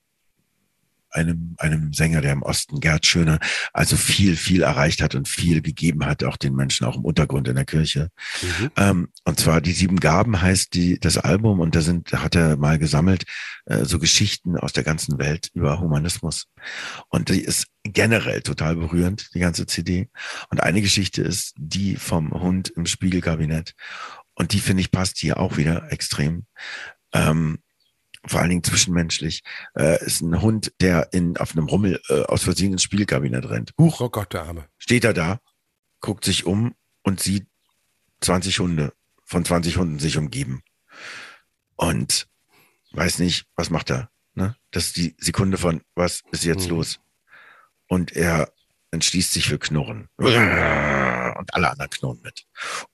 einem, einem Sänger, der im Osten, Gerd Schöner, also viel, viel erreicht hat und viel gegeben hat, auch den Menschen, auch im Untergrund in der Kirche. Ähm, und zwar die sieben Gaben heißt die, das Album und da sind, da hat er mal gesammelt, äh, so Geschichten aus der ganzen Welt über Humanismus. Und die ist generell total berührend, die ganze CD. Und eine Geschichte ist die vom Hund im Spiegelkabinett. Und die finde ich passt hier auch wieder extrem. Ähm, vor allen Dingen zwischenmenschlich, äh, ist ein Hund, der in, auf einem Rummel äh, aus Versehen ins Spiegelkabinett rennt. Huch, Oh Gott, der Arme. steht er da, guckt sich um und sieht 20 Hunde von 20 Hunden sich umgeben. Und weiß nicht, was macht er. Ne? Das ist die Sekunde von, was ist jetzt Mhm. los? Und er entschließt sich für Knurren. und alle anderen knurren mit.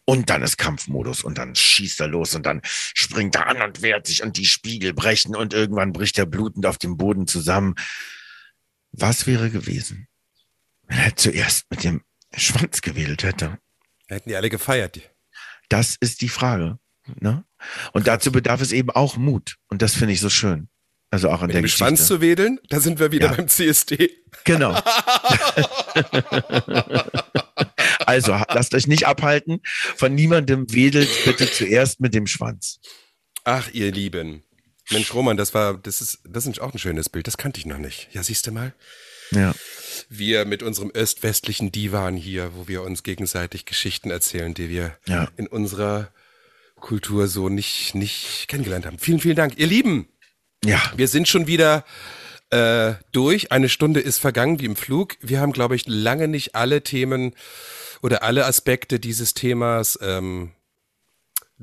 Und dann ist Kampfmodus und dann schießt er los und dann springt er an und wehrt sich und die Spiegel brechen und irgendwann bricht er blutend auf dem Boden zusammen. Was wäre gewesen, wenn er zuerst mit dem Schwanz gewedelt hätte? Hätten die alle gefeiert. Das ist die Frage. Ne? Und dazu bedarf es eben auch Mut. Und das finde ich so schön. Also auch an Mit der dem Geschichte. Schwanz zu wedeln, da sind wir wieder Ja. beim CSD. Genau. also lasst euch nicht abhalten. Von niemandem wedelt bitte zuerst mit dem Schwanz. Ach, ihr Lieben. Mensch, Roman, das war, das ist, das ist auch ein schönes Bild. Das kannte ich noch nicht. Ja, siehst du mal. Ja. Wir mit unserem öst-westlichen Divan hier, wo wir uns gegenseitig Geschichten erzählen, die wir Ja. in unserer Kultur so nicht, nicht kennengelernt haben. Vielen, vielen Dank. Ihr Lieben, Ja. wir sind schon wieder äh, durch. Eine Stunde ist vergangen wie im Flug. Wir haben, glaube ich, lange nicht alle Themen oder alle Aspekte dieses Themas ähm,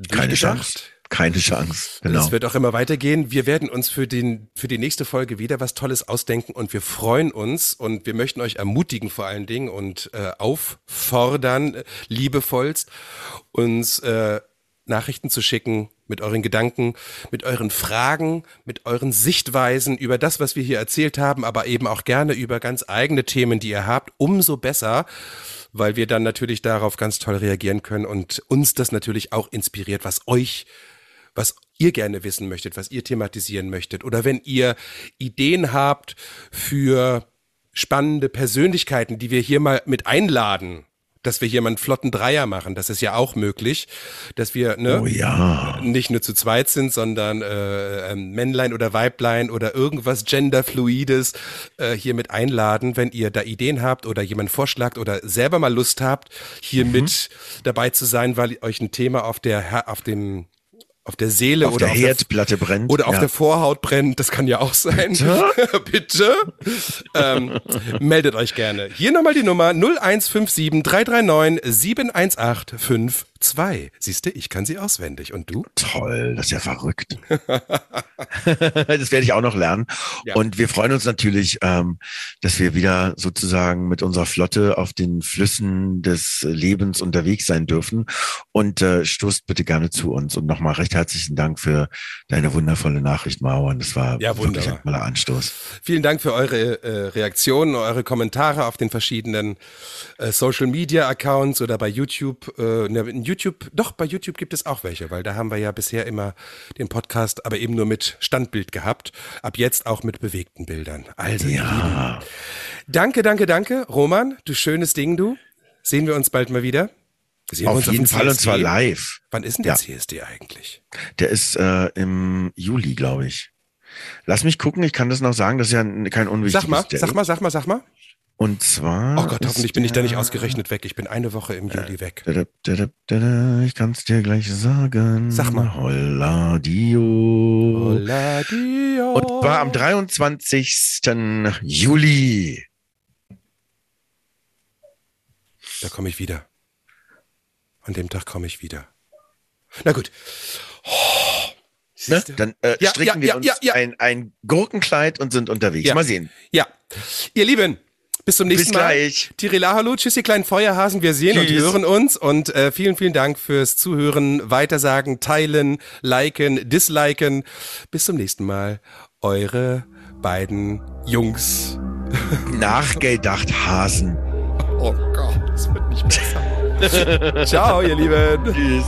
Keine. Chance. Keine Chance. Genau. Es wird auch immer weitergehen. Wir werden uns für, den, für die nächste Folge wieder was Tolles ausdenken und wir freuen uns und wir möchten euch ermutigen vor allen Dingen und äh, auffordern, äh, liebevollst, uns äh, Nachrichten zu schicken mit euren Gedanken, mit euren Fragen, mit euren Sichtweisen über das, was wir hier erzählt haben, aber eben auch gerne über ganz eigene Themen, die ihr habt. Umso besser, weil wir dann natürlich darauf ganz toll reagieren können und uns das natürlich auch inspiriert, was euch was ihr gerne wissen möchtet, was ihr thematisieren möchtet. Oder wenn ihr Ideen habt für spannende Persönlichkeiten, die wir hier mal mit einladen, dass wir hier mal einen flotten Dreier machen, das ist ja auch möglich, dass wir ne, oh ja. nicht nur zu zweit sind, sondern äh, ähm, Männlein oder Weiblein oder irgendwas Genderfluides äh, hier mit einladen, wenn ihr da Ideen habt oder jemand vorschlagt oder selber mal Lust habt, hier Mhm. mit dabei zu sein, weil euch ein Thema auf der auf dem auf der Seele Auf oder der auf der Herdplatte brennt. oder auf ja. der Vorhaut brennt, das kann ja auch sein. Bitte? Bitte? Ähm, meldet euch gerne. Hier nochmal die Nummer 0157 339 71852. Siehst du, ich kann sie auswendig. Und du? Toll, das ist ja verrückt. das werde ich auch noch lernen. Ja. Und wir freuen uns natürlich, ähm, dass wir wieder sozusagen mit unserer Flotte auf den Flüssen des Lebens unterwegs sein dürfen. Und äh, stoßt bitte gerne zu uns. Und nochmal recht herzlichen Dank für deine wundervolle Nachricht, Mauern. Das war Ja, wirklich ein toller Anstoß. Vielen Dank für eure äh, Reaktionen, eure Kommentare auf den verschiedenen äh, Social Media Accounts oder bei YouTube. Äh, in YouTube, doch, bei YouTube gibt es auch welche, weil da haben wir ja bisher immer den Podcast, aber eben nur mit Standbild gehabt. Ab jetzt auch mit bewegten Bildern. Also, Ja, danke, danke, danke. Roman, du schönes Ding, du. Sehen wir uns bald mal wieder? Sehen auf uns jeden dem Fall und CSD? zwar live. Wann ist denn der Ja. CSD eigentlich? Der ist äh, im Juli, glaube ich. Lass mich gucken, ich kann das noch sagen, das ist ja kein unwichtiges Sag mal, Date. sag mal, sag mal, sag mal. Und zwar. Oh Gott, hoffentlich bin ich da nicht ausgerechnet weg. Ich bin eine Woche im Juli weg. Da, da, da, Ich kann es dir gleich sagen. Sag mal. Holla Dio. Hola, Dio. Und zwar am 23. Juli. Da komme ich wieder. An dem Tag komme ich wieder. Na gut. Oh, Ne? Dann äh, Ja, stricken ja, wir uns ja, ja. Ein, ein Gurkenkleid und sind unterwegs. Ja. Mal sehen. Ja, ihr Lieben, bis zum nächsten Bis Mal. gleich. Tirila, hallo, tschüss, ihr kleinen Feuerhasen. Wir sehen und Tschüss. hören uns und äh, vielen, vielen Dank fürs Zuhören, Weitersagen, Teilen, Liken, Disliken. Bis zum nächsten Mal. Eure beiden Jungs. Nachgedacht Hasen. Oh Gott, es wird nicht besser. Ciao, ihr Lieben. Tschüss.